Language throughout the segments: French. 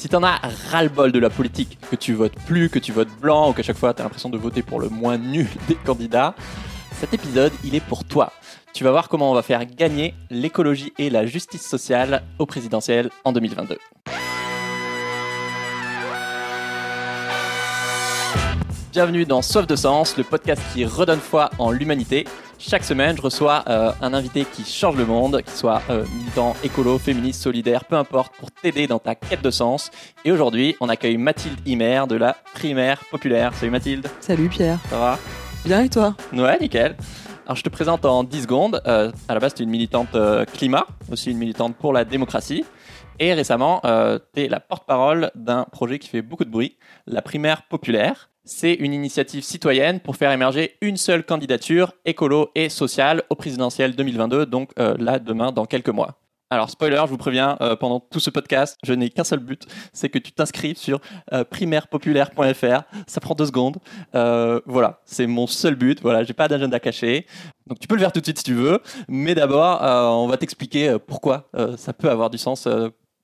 Si t'en as ras-le-bol de la politique, que tu votes plus, que tu votes blanc ou qu'à chaque fois t'as l'impression de voter pour le moins nul des candidats, cet épisode il est pour toi. Tu vas voir comment on va faire gagner l'écologie et la justice sociale au présidentiel en 2022. Bienvenue dans Soif de Sens, le podcast qui redonne foi en l'humanité. Chaque semaine, je reçois euh, un invité qui change le monde, qui soit euh, militant, écolo, féministe, solidaire, peu importe, pour t'aider dans ta quête de sens. Et aujourd'hui, on accueille Mathilde Himer de la Primaire Populaire. Salut Mathilde. Salut Pierre. Ça va? Bien et toi? Ouais, nickel. Alors je te présente en 10 secondes. Euh, à la base, tu es une militante climat, aussi une militante pour la démocratie. Et récemment, tu es la porte-parole d'un projet qui fait beaucoup de bruit, la Primaire Populaire c'est une initiative citoyenne pour faire émerger une seule candidature écolo et sociale au présidentiel 2022, donc euh, là, demain, dans quelques mois. Alors, spoiler, je vous préviens, euh, pendant tout ce podcast, je n'ai qu'un seul but, c'est que tu t'inscrives sur euh, primairepopulaire.fr. Ça prend deux secondes. voilà, c'est mon seul but. Voilà, j'ai pas d'agenda caché. Donc, tu peux le faire tout de suite si tu veux. Mais d'abord, on va t'expliquer pourquoi ça peut avoir du sens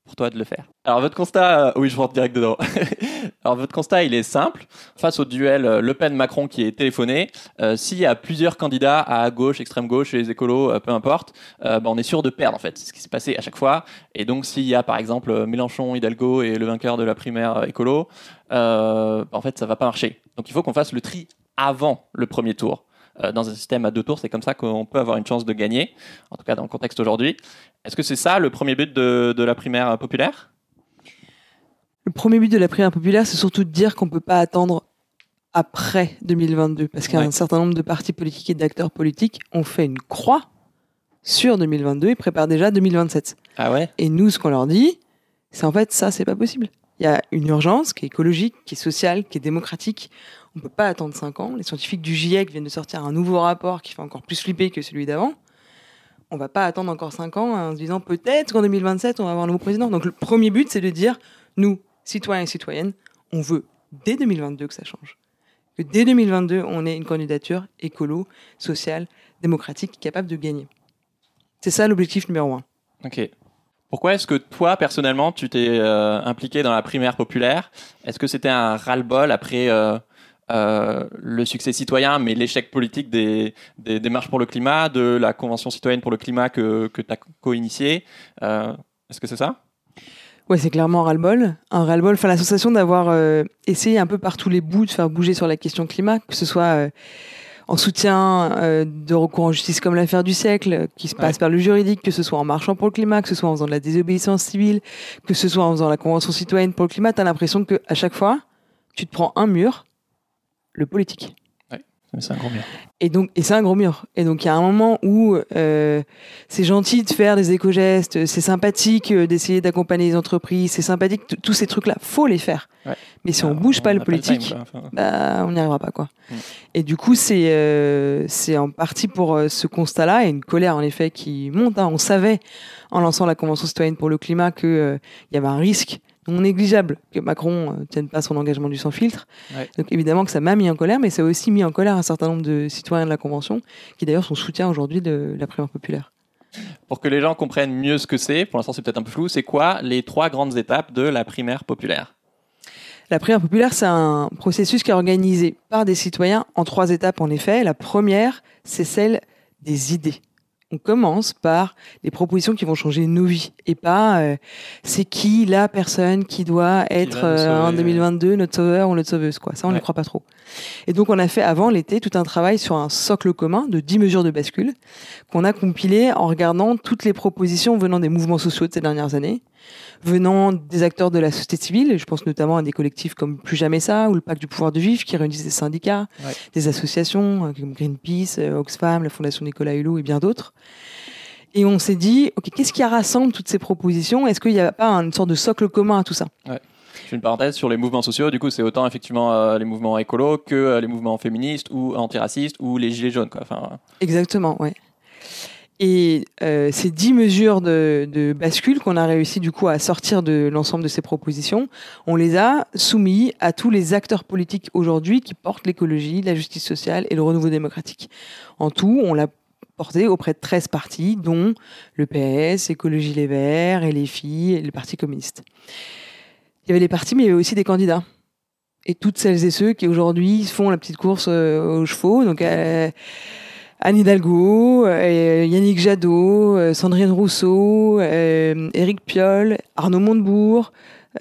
pour toi de le faire. Alors votre constat, euh, oui je rentre direct dedans. Alors votre constat il est simple. Face au duel euh, Le Pen-Macron qui est téléphoné, euh, s'il y a plusieurs candidats à gauche, extrême gauche, les écolos, peu importe, bah, on est sûr de perdre en fait. C'est ce qui s'est passé à chaque fois. Et donc s'il y a par exemple Mélenchon, Hidalgo et le vainqueur de la primaire écolo, bah, en fait ça va pas marcher. Donc il faut qu'on fasse le tri avant le premier tour. Dans un système à deux tours, c'est comme ça qu'on peut avoir une chance de gagner, en tout cas dans le contexte aujourd'hui. Est-ce que c'est ça le premier but de, la primaire populaire? Le premier but de la primaire populaire, c'est surtout de dire qu'on ne peut pas attendre après 2022, parce qu'un certain nombre de partis politiques et d'acteurs politiques ont fait une croix sur 2022 et préparent déjà 2027. Ah ouais? Et nous, ce qu'on leur dit, c'est en fait ça, c'est pas possible. Il y a une urgence qui est écologique, qui est sociale, qui est démocratique. On ne peut pas attendre 5 ans. Les scientifiques du GIEC viennent de sortir un nouveau rapport qui fait encore plus flipper que celui d'avant. On va pas attendre encore 5 ans en se disant peut-être qu'en 2027, on va avoir un nouveau président. Donc le premier but, c'est de dire, nous, citoyens et citoyennes, on veut dès 2022 que ça change. Que dès 2022, on ait une candidature écolo, sociale, démocratique, capable de gagner. C'est ça l'objectif numéro un. Ok. Pourquoi est-ce que toi, personnellement, tu t'es euh, impliqué dans la primaire populaire? Est-ce que c'était un ras-le-bol après euh, euh, le succès citoyen, mais l'échec politique des, des, marches pour le climat, de la Convention citoyenne pour le climat que, que tu as co-initié Est-ce que c'est ça? Ouais, c'est clairement un ras-le-bol. Un ras-le-bol, enfin, l'association d'avoir essayé un peu par tous les bouts de faire bouger sur la question climat, que ce soit en soutien euh, de recours en justice comme l'affaire du siècle, qui se passe par le juridique, que ce soit en marchant pour le climat, que ce soit en faisant de la désobéissance civile, que ce soit en faisant la convention citoyenne pour le climat, tu as l'impression que à chaque fois, tu te prends un mur, le politique c'est un gros mur. Et donc, et c'est un gros mur. Et donc, il y a un moment où euh, c'est gentil de faire des éco-gestes, c'est sympathique euh, d'essayer d'accompagner les entreprises, c'est sympathique, tous ces trucs-là, faut les faire. Mais si on bouge pas le politique, bah, on n'y arrivera pas, quoi. Mm. Et du coup, c'est euh, c'est en partie pour ce constat-là et une colère, en effet, qui monte. Hein. On savait, en lançant la Convention citoyenne pour le climat, qu'il y avait un risque non négligeable que Macron ne euh, tienne pas son engagement du sans filtre. Donc évidemment que ça m'a mis en colère, mais ça a aussi mis en colère un certain nombre de citoyens de la Convention, qui d'ailleurs sont soutiens aujourd'hui de la primaire populaire. Pour que les gens comprennent mieux ce que c'est, pour l'instant c'est peut-être un peu flou, c'est quoi les trois grandes étapes de la primaire populaire? La primaire populaire, c'est un processus qui est organisé par des citoyens en trois étapes, en effet. La première, c'est celle des idées on commence par les propositions qui vont changer nos vies et pas euh, c'est qui la personne qui doit être euh, en 2022 notre sauveur ou notre sauveuse quoi. Ça on ne croit pas trop. Et donc on a fait avant l'été tout un travail sur un socle commun de 10 mesures de bascule qu'on a compilé en regardant toutes les propositions venant des mouvements sociaux de ces dernières années venant des acteurs de la société civile, je pense notamment à des collectifs comme Plus Jamais Ça ou le Pacte du pouvoir de vivre qui réunissent des syndicats, des associations euh, comme Greenpeace, euh, Oxfam, la Fondation Nicolas Hulot et bien d'autres. Et on s'est dit, ok, qu'est-ce qui rassemble toutes ces propositions? Est-ce qu'il n'y a pas une sorte de socle commun à tout ça? Ouais. Je fais une parenthèse sur les mouvements sociaux. Du coup, c'est autant effectivement euh, les mouvements écolos que les mouvements féministes ou antiracistes ou les gilets jaunes. Quoi. Enfin, Exactement, ouais. Et euh, ces dix mesures de, de bascule qu'on a réussi du coup à sortir de l'ensemble de ces propositions, on les a soumis à tous les acteurs politiques aujourd'hui qui portent l'écologie, la justice sociale et le renouveau démocratique. En tout, on l'a porté auprès de 13 partis, dont le PS, Écologie Les Verts, et les filles et le Parti communiste. il y avait les partis, mais il y avait aussi des candidats. Et toutes celles et ceux qui aujourd'hui font la petite course euh, aux chevaux. Donc, euh, Anne Hidalgo, euh, Yannick Jadot, euh, Sandrine Rousseau, euh, Éric Piolle, Arnaud Montebourg,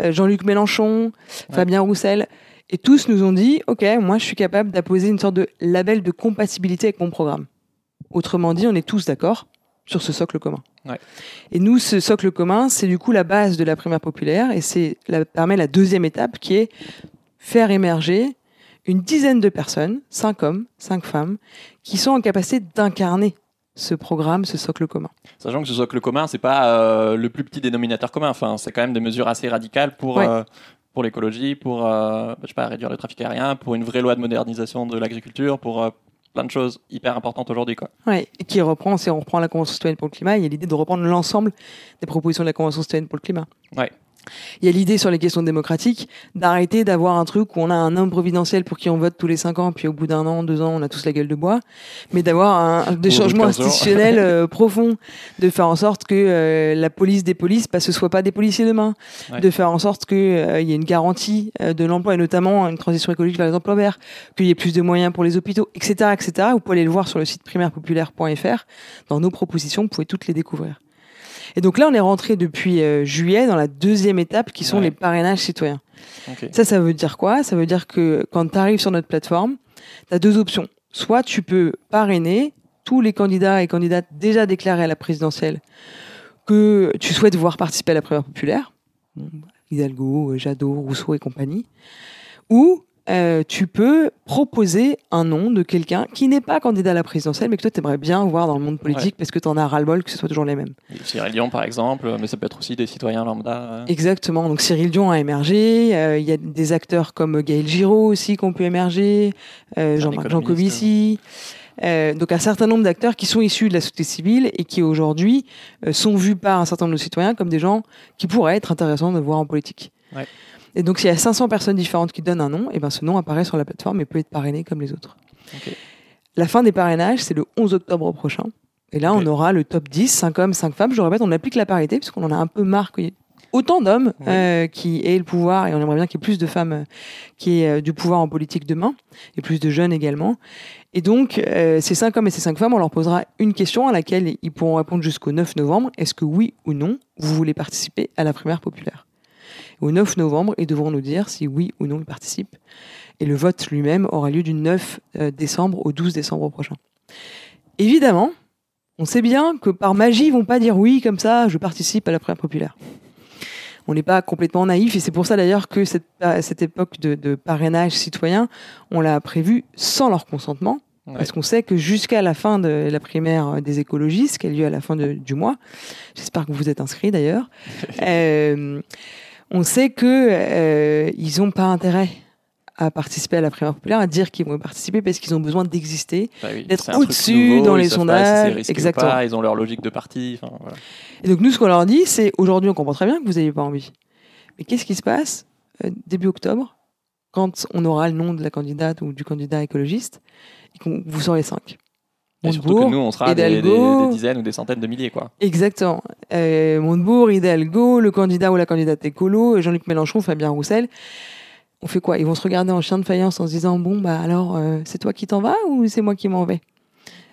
Jean-Luc Mélenchon, Fabien Roussel. Et tous nous ont dit, OK, moi, je suis capable d'apposer une sorte de label de compatibilité avec mon programme. Autrement dit, on est tous d'accord sur ce socle commun. Ouais. Et nous, ce socle commun, c'est du coup la base de la primaire populaire et c'est la, permet la deuxième étape qui est faire émerger une dizaine de personnes, cinq hommes, cinq femmes, qui sont en capacité d'incarner ce programme, ce socle commun. Sachant que ce socle commun, c'est pas euh, le plus petit dénominateur commun. Enfin, c'est quand même des mesures assez radicales pour Ouais. euh, pour l'écologie, pour euh, je sais pas réduire le trafic aérien, pour une vraie loi de modernisation de l'agriculture, pour plein de choses hyper importantes aujourd'hui, quoi. Ouais, et qui reprend, si on reprend la Convention citoyenne pour le climat, il y a l'idée de reprendre l'ensemble des propositions de la Convention citoyenne pour le climat. Ouais. Il y a l'idée sur les questions démocratiques d'arrêter d'avoir un truc où on a un homme providentiel pour qui on vote tous les cinq ans, puis au bout d'un an, deux ans, on a tous la gueule de bois, mais d'avoir un, des changements 15 jours. institutionnels euh, profonds, de faire en sorte que euh, la police des polices, bah, ce soit pas des policiers demain, Ouais. de faire en sorte qu'il y ait une garantie euh, de l'emploi et notamment une transition écologique vers les emplois verts, qu'il y ait plus de moyens pour les hôpitaux, etc., etc. Vous pouvez aller le voir sur le site primairepopulaire.fr. Dans nos propositions, vous pouvez toutes les découvrir. Et donc là, on est rentré depuis euh, juillet dans la deuxième étape qui sont Ouais. les parrainages citoyens. Ça, ça veut dire quoi? Ça veut dire que quand tu arrives sur notre plateforme, tu as deux options. Soit tu peux parrainer tous les candidats et candidates déjà déclarés à la présidentielle que tu souhaites voir participer à la primaire populaire, Bon, Hidalgo, Jadot, Rousseau et compagnie, ou euh, tu peux proposer un nom de quelqu'un qui n'est pas candidat à la présidentielle, mais que toi, tu aimerais bien voir dans le monde politique parce que tu en as ras-le-bol que ce soit toujours les mêmes. Cyril Dion, par exemple, mais ça peut être aussi des citoyens lambda. euh. Exactement. Donc Cyril Dion a émergé. euh, Il y a des acteurs comme Gaël Giraud aussi qui ont pu émerger. euh, Jean-Marc. Jancovici. Euh, donc un certain nombre d'acteurs qui sont issus de la société civile et qui aujourd'hui euh, sont vus par un certain nombre de citoyens comme des gens qui pourraient être intéressants de voir en politique. Ouais. Et donc s'il y a 500 personnes différentes qui donnent un nom, et ben ce nom apparaît sur la plateforme et peut être parrainé comme les autres. La fin des parrainages, c'est le 11 octobre prochain. Et là, on aura le top 10, 5 hommes, 5 femmes. Je le répète, on applique la parité, puisqu'on en a un peu marre qu'il y ait autant d'hommes Oui. euh, qui aient le pouvoir, et on aimerait bien qu'il y ait plus de femmes euh, qui aient euh, du pouvoir en politique demain, et plus de jeunes également. Et donc, ces 5 hommes et ces 5 femmes, on leur posera une question à laquelle ils pourront répondre jusqu'au 9 novembre. Est-ce que oui ou non, vous voulez participer à la primaire populaire? Au 9 novembre, ils devront nous dire si oui ou non ils participent. Et le vote lui-même aura lieu du 9 euh, décembre au 12 décembre prochain. Évidemment, on sait bien que par magie, ils vont pas dire oui comme ça, je participe à la primaire populaire. On n'est pas complètement naïf et c'est pour ça d'ailleurs que cette, euh, cette époque de, de parrainage citoyen, on l'a prévue sans leur consentement. Ouais. Parce qu'on sait que jusqu'à la fin de la primaire des écologistes, qui a lieu à la fin de- du mois, j'espère que vous êtes inscrits d'ailleurs, euh, on sait que euh, ils n'ont pas intérêt à participer à la primaire populaire, à dire qu'ils vont participer parce qu'ils ont besoin d'exister. Bah oui, d'être au-dessus dans les si sondages, exactement. pas, ils ont leur logique de parti. voilà. Et donc nous, ce qu'on leur dit, c'est aujourd'hui, on comprend très bien que vous n'avez pas envie. Mais qu'est-ce qui se passe euh, début octobre, quand on aura le nom de la candidate ou du candidat écologiste, et qu'on vous serez cinq? Et surtout que nous, on sera des, des dizaines ou des centaines de milliers, quoi. Exactement. Euh, Montebourg, Hidalgo, le candidat ou la candidate écolo, Jean-Luc Mélenchon, Fabien Roussel. On fait quoi? Ils vont se regarder en chien de faïence en se disant bon bah alors euh, c'est toi qui t'en vas ou c'est moi qui m'en vais?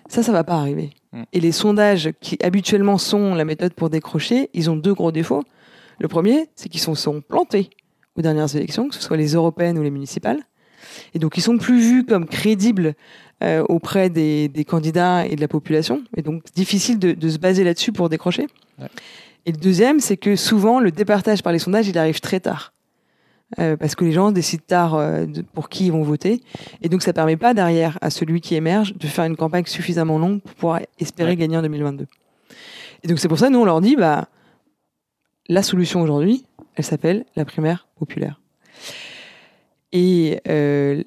Ça, ça va pas arriver. Mm. Et les sondages qui habituellement sont la méthode pour décrocher, ils ont deux gros défauts. Le premier, c'est qu'ils sont, sont plantés aux dernières élections, que ce soit les européennes ou les municipales. Et donc ils sont plus vus comme crédibles euh, auprès des, des candidats et de la population. Et donc difficile de, de se baser là-dessus pour décrocher. Ouais. Et le deuxième, c'est que souvent le départage par les sondages, il arrive très tard. Euh, parce que les gens décident tard euh, de- pour qui ils vont voter. Et donc, ça permet pas derrière à celui qui émerge de faire une campagne suffisamment longue pour pouvoir espérer Ouais. gagner en 2022. Et donc, c'est pour ça, nous, on leur dit, bah, la solution aujourd'hui, elle s'appelle la primaire populaire. Et euh,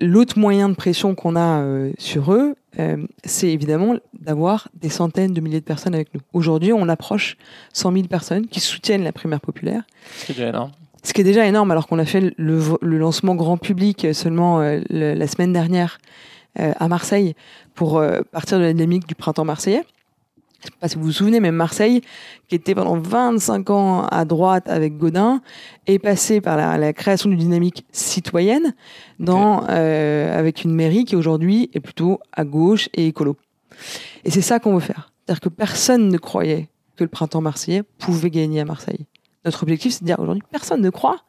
l'autre moyen de pression qu'on a euh, sur eux, euh, c'est évidemment d'avoir des centaines de milliers de personnes avec nous. Aujourd'hui, on approche 100 000 personnes qui soutiennent la primaire populaire. C'est déjà énorme. Ce qui est déjà énorme, alors qu'on a fait le, le lancement grand public seulement euh, le- la semaine dernière euh, à Marseille pour euh, partir de la dynamique du printemps marseillais. Je sais pas si vous vous souvenez, mais Marseille, qui était pendant 25 ans à droite avec Godin, est passé par la, création d'une dynamique citoyenne dans, euh, avec une mairie qui aujourd'hui est plutôt à gauche et écolo. Et c'est ça qu'on veut faire. C'est-à-dire que personne ne croyait que le printemps marseillais pouvait gagner à Marseille. Notre objectif, c'est de dire aujourd'hui, personne ne croit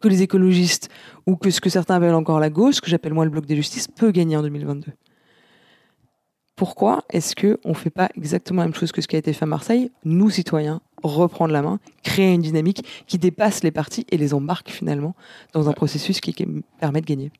que les écologistes ou que ce que certains appellent encore la gauche, que j'appelle moi le bloc des justices, peut gagner en 2022. Pourquoi est-ce qu'on ne fait pas exactement la même chose que ce qui a été fait à Marseille? Nous, citoyens, reprendre la main, créer une dynamique qui dépasse les partis et les embarque finalement dans un processus qui, permet de gagner.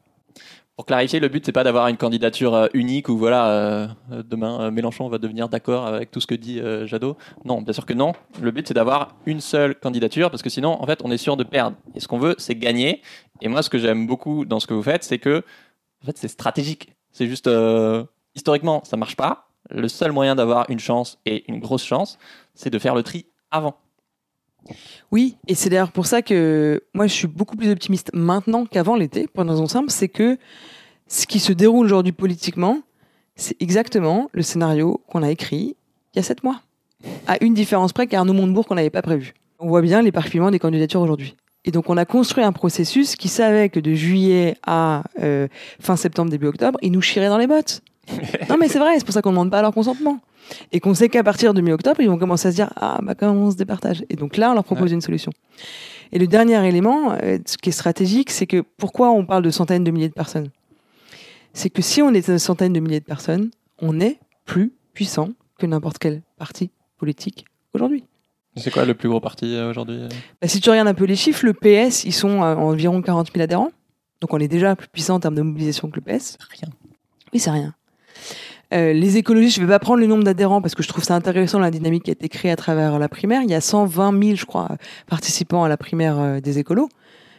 Pour clarifier, le but c'est pas d'avoir une candidature euh, unique où voilà euh, demain euh, Mélenchon va devenir d'accord avec tout ce que dit Jadot. Non, bien sûr que non. Le but c'est d'avoir une seule candidature parce que sinon en fait on est sûr de perdre. Et ce qu'on veut c'est gagner. Et moi ce que j'aime beaucoup dans ce que vous faites c'est que en fait c'est stratégique. C'est juste historiquement ça marche pas. Le seul moyen d'avoir une chance et une grosse chance c'est de faire le tri avant. Oui, et c'est d'ailleurs pour ça que moi je suis beaucoup plus optimiste maintenant qu'avant l'été, pour une raison simple, c'est que ce qui se déroule aujourd'hui politiquement, c'est exactement le scénario qu'on a écrit il y a sept mois. À une différence près qu'Arnaud Montebourg qu'on n'avait pas prévu. On voit bien l'éparpillement des candidatures aujourd'hui. Et donc on a construit un processus qui savait que de juillet à euh, fin septembre, début octobre, il nous chierait dans les bottes. non mais c'est vrai, c'est pour ça qu'on ne demande pas leur consentement. Et qu'on sait qu'à partir de mi-octobre, ils vont commencer à se dire Ah, bah, comment on se départage? Et donc là, on leur propose une solution. Et le dernier élément, euh, ce qui est stratégique, c'est que pourquoi on parle de centaines de milliers de personnes? C'est que si on est une centaine de milliers de personnes, on est plus puissant que n'importe quel parti politique aujourd'hui. C'est quoi le plus gros parti euh, aujourd'hui euh? Bah, Si tu regardes un peu les chiffres, le PS, ils sont à environ 40 000 adhérents. Donc on est déjà plus puissant en termes de mobilisation que le PS. Rien. Oui, c'est rien. Euh, les écologistes, je ne vais pas prendre le nombre d'adhérents parce que je trouve ça intéressant la dynamique qui a été créée à travers la primaire. Il y a 120 000, je crois, participants à la primaire euh, des écolos.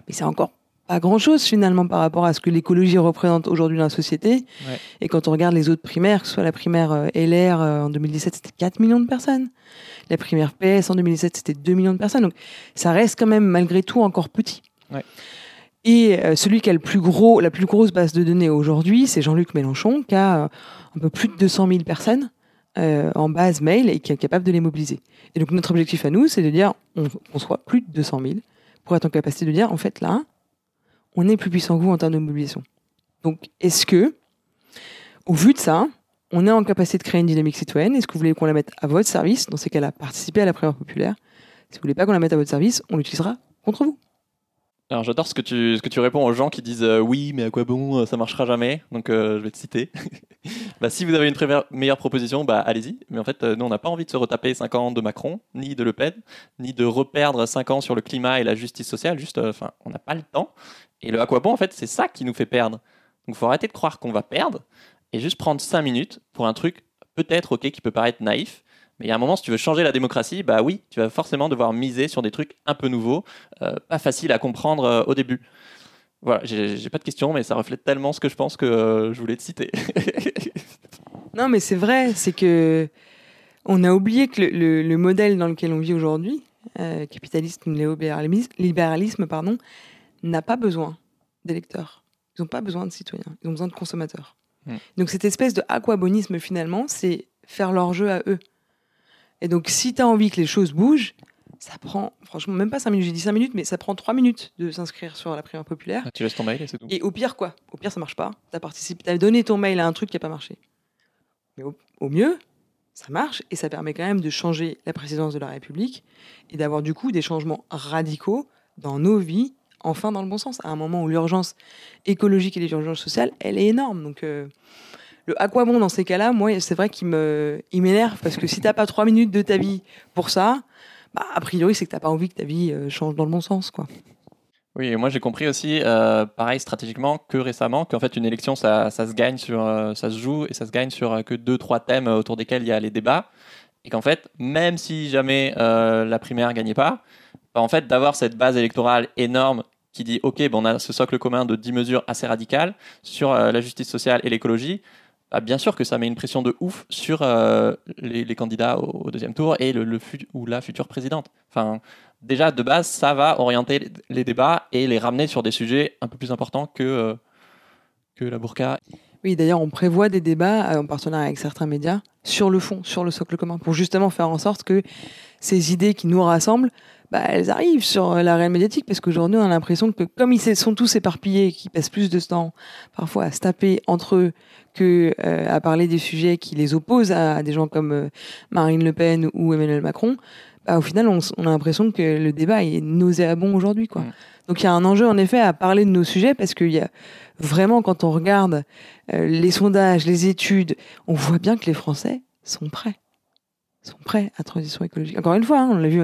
Mais c'est encore pas grand-chose finalement par rapport à ce que l'écologie représente aujourd'hui dans la société. Et quand on regarde les autres primaires, que ce soit la primaire euh, LR en 2017, c'était 4 millions de personnes. La primaire PS en 2017, c'était 2 millions de personnes. Donc ça reste quand même malgré tout encore petit. Et celui qui a le plus gros, la plus grosse base de données aujourd'hui, c'est Jean-Luc Mélenchon, qui a un peu plus de 200 000 personnes euh, en base mail et qui est capable de les mobiliser. Et donc notre objectif à nous, c'est de dire on, soit plus de 200 000 pour être en capacité de dire en fait là, on est plus puissant que vous en termes de mobilisation. Donc est-ce que, au vu de ça, on est en capacité de créer une dynamique citoyenne? Est-ce que vous voulez qu'on la mette à votre service? Dans ces cas-là, participez à la primaire populaire. Si vous voulez pas qu'on la mette à votre service, on l'utilisera contre vous. Alors j'adore ce que tu réponds aux gens qui disent euh, oui mais à quoi bon euh, ça marchera jamais. Donc euh, je vais te citer. bah, si vous avez une meilleure proposition bah allez-y. Mais en fait nous on n'a pas envie de se retaper 5 ans de Macron ni de Le Pen ni de reperdre 5 ans sur le climat et la justice sociale. Juste enfin on n'a pas le temps. Et le à quoi bon en fait c'est ça qui nous fait perdre. Donc faut arrêter de croire qu'on va perdre et juste prendre 5 minutes pour un truc peut-être ok qui peut paraître naïf mais il y a un moment, si tu veux changer la démocratie, bah oui, tu vas forcément devoir miser sur des trucs un peu nouveaux, euh, pas faciles à comprendre euh, au début. Voilà, j'ai pas de questions, mais ça reflète tellement ce que je pense que euh, je voulais te citer. non, mais c'est vrai, c'est que on a oublié que le, modèle dans lequel on vit aujourd'hui, capitalisme, libéralisme, libéralisme pardon, n'a pas besoin d'électeurs. Ils n'ont pas besoin de citoyens, ils ont besoin de consommateurs. Hmm. Donc cette espèce de aquabonisme finalement, c'est faire leur jeu à eux. Et donc, si tu as envie que les choses bougent, ça prend, franchement, même pas 5 minutes, j'ai dit 5 minutes, mais ça prend 3 minutes de s'inscrire sur la primaire populaire. Ah, tu laisses ton mail et c'est tout. Et au pire, quoi? Au pire, ça marche pas. Tu as participé, as donné ton mail à un truc qui n'a pas marché. Mais au, mieux, ça marche et ça permet quand même de changer la présidence de la République et d'avoir du coup des changements radicaux dans nos vies, enfin dans le bon sens, à un moment où l'urgence écologique et l'urgence sociale, elle est énorme. Donc, euh, le à quoi bon dans ces cas-là, moi, c'est vrai qu'il me, il m'énerve parce que si t'as pas trois minutes de ta vie pour ça, bah, a priori, c'est que t'as pas envie que ta vie euh, change dans le bon sens, quoi. Oui, et moi j'ai compris aussi, euh, pareil stratégiquement, que récemment, qu'en fait une élection, ça, se gagne sur, euh, ça se joue et ça se gagne sur que deux, trois thèmes autour desquels il y a les débats, et qu'en fait, même si jamais la primaire gagnait pas, bah, en fait d'avoir cette base électorale énorme qui dit ok, bon, on a ce socle commun de 10 mesures assez radicales sur la justice sociale et l'écologie, ah, bien sûr que ça met une pression de ouf sur euh, les, candidats au, deuxième tour et le, ou la future présidente. Enfin, déjà de base, ça va orienter les débats et les ramener sur des sujets un peu plus importants que, euh, que la burqa. Oui, d'ailleurs, on prévoit des débats euh, en partenariat avec certains médias sur le fond, sur le socle commun, pour justement faire en sorte que ces idées qui nous rassemblent, bah, elles arrivent sur euh, la réelle médiatique, parce qu'aujourd'hui, on a l'impression que comme ils se- sont tous éparpillés, qu'ils passent plus de temps parfois à se taper entre eux que euh, à parler des sujets qui les opposent à, à des gens comme euh, Marine Le Pen ou Emmanuel Macron, bah, au final, on a l'impression que le débat est nauséabond aujourd'hui. quoi. Mm. Donc il y a un enjeu, en effet, à parler de nos sujets, parce qu'il y a vraiment, quand on regarde euh, les sondages, les études, on voit bien que les Français sont prêts. Sont prêts à transition écologique. Encore une fois, hein, on l'a vu,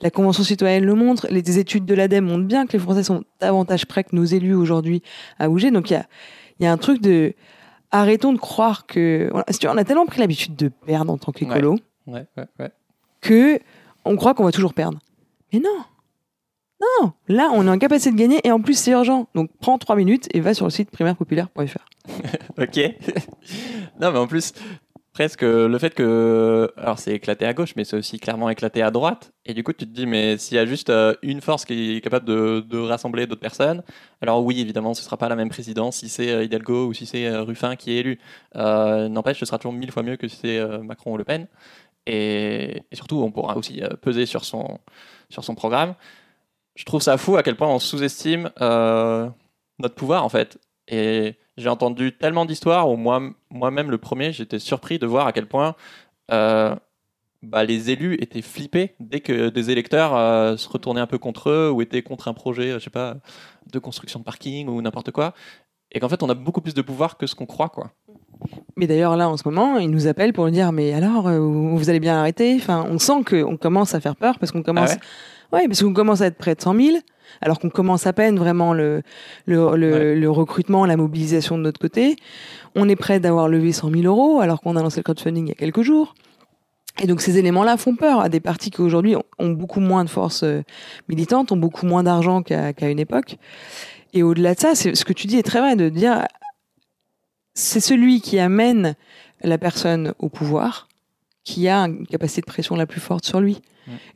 la Convention citoyenne le montre, les études de l'ADEME montrent bien que les Français sont davantage prêts que nos élus aujourd'hui à bouger. Donc il y a, il y a un truc de... Arrêtons de croire que... On a tellement pris l'habitude de perdre en tant qu'écolo Ouais, ouais, ouais. que on croit qu'on va toujours perdre. Mais non Non Là, on est en capacité de gagner et en plus, c'est urgent. Donc prends trois minutes et va sur le site primairepopulaire.fr. Ok. non, mais en plus, presque le fait que. Alors, c'est éclaté à gauche, mais c'est aussi clairement éclaté à droite. Et du coup, tu te dis, mais s'il y a juste euh, une force qui est capable de, rassembler d'autres personnes, alors oui, évidemment, ce sera pas la même présidence si c'est euh, Hidalgo ou si c'est euh, Ruffin qui est élu. Euh, N'empêche, ce sera toujours mille fois mieux que si c'est euh, Macron ou Le Pen. Et, surtout, on pourra aussi euh, peser sur son, sur son programme. Je trouve ça fou à quel point on sous-estime euh, notre pouvoir, en fait. J'ai entendu tellement d'histoires où moi, moi-même, le premier, j'étais surpris de voir à quel point euh, bah, les élus étaient flippés dès que des électeurs euh, se retournaient un peu contre eux ou étaient contre un projet, je sais pas, de construction de parking ou n'importe quoi. Et qu'en fait, on a beaucoup plus de pouvoir que ce qu'on croit, quoi. Mais d'ailleurs, là, en ce moment, ils nous appellent pour nous dire Mais alors, euh, vous allez bien l'arrêter enfin, On sent qu'on commence à faire peur parce qu'on commence. Ah ouais? Ouais, parce qu'on commence à être près de 100 000, alors qu'on commence à peine vraiment le, le, le, Ouais. le recrutement, la mobilisation de notre côté. On est prêt d'avoir levé 100 000 euros alors qu'on a lancé le crowdfunding il y a quelques jours. Et donc ces éléments-là font peur à des partis qui aujourd'hui ont, beaucoup moins de force euh, militante, ont beaucoup moins d'argent qu'à qu'à une époque. Et au-delà de ça, c'est- ce que tu dis est très vrai, de dire c'est celui qui amène la personne au pouvoir qui a une capacité de pression la plus forte sur lui.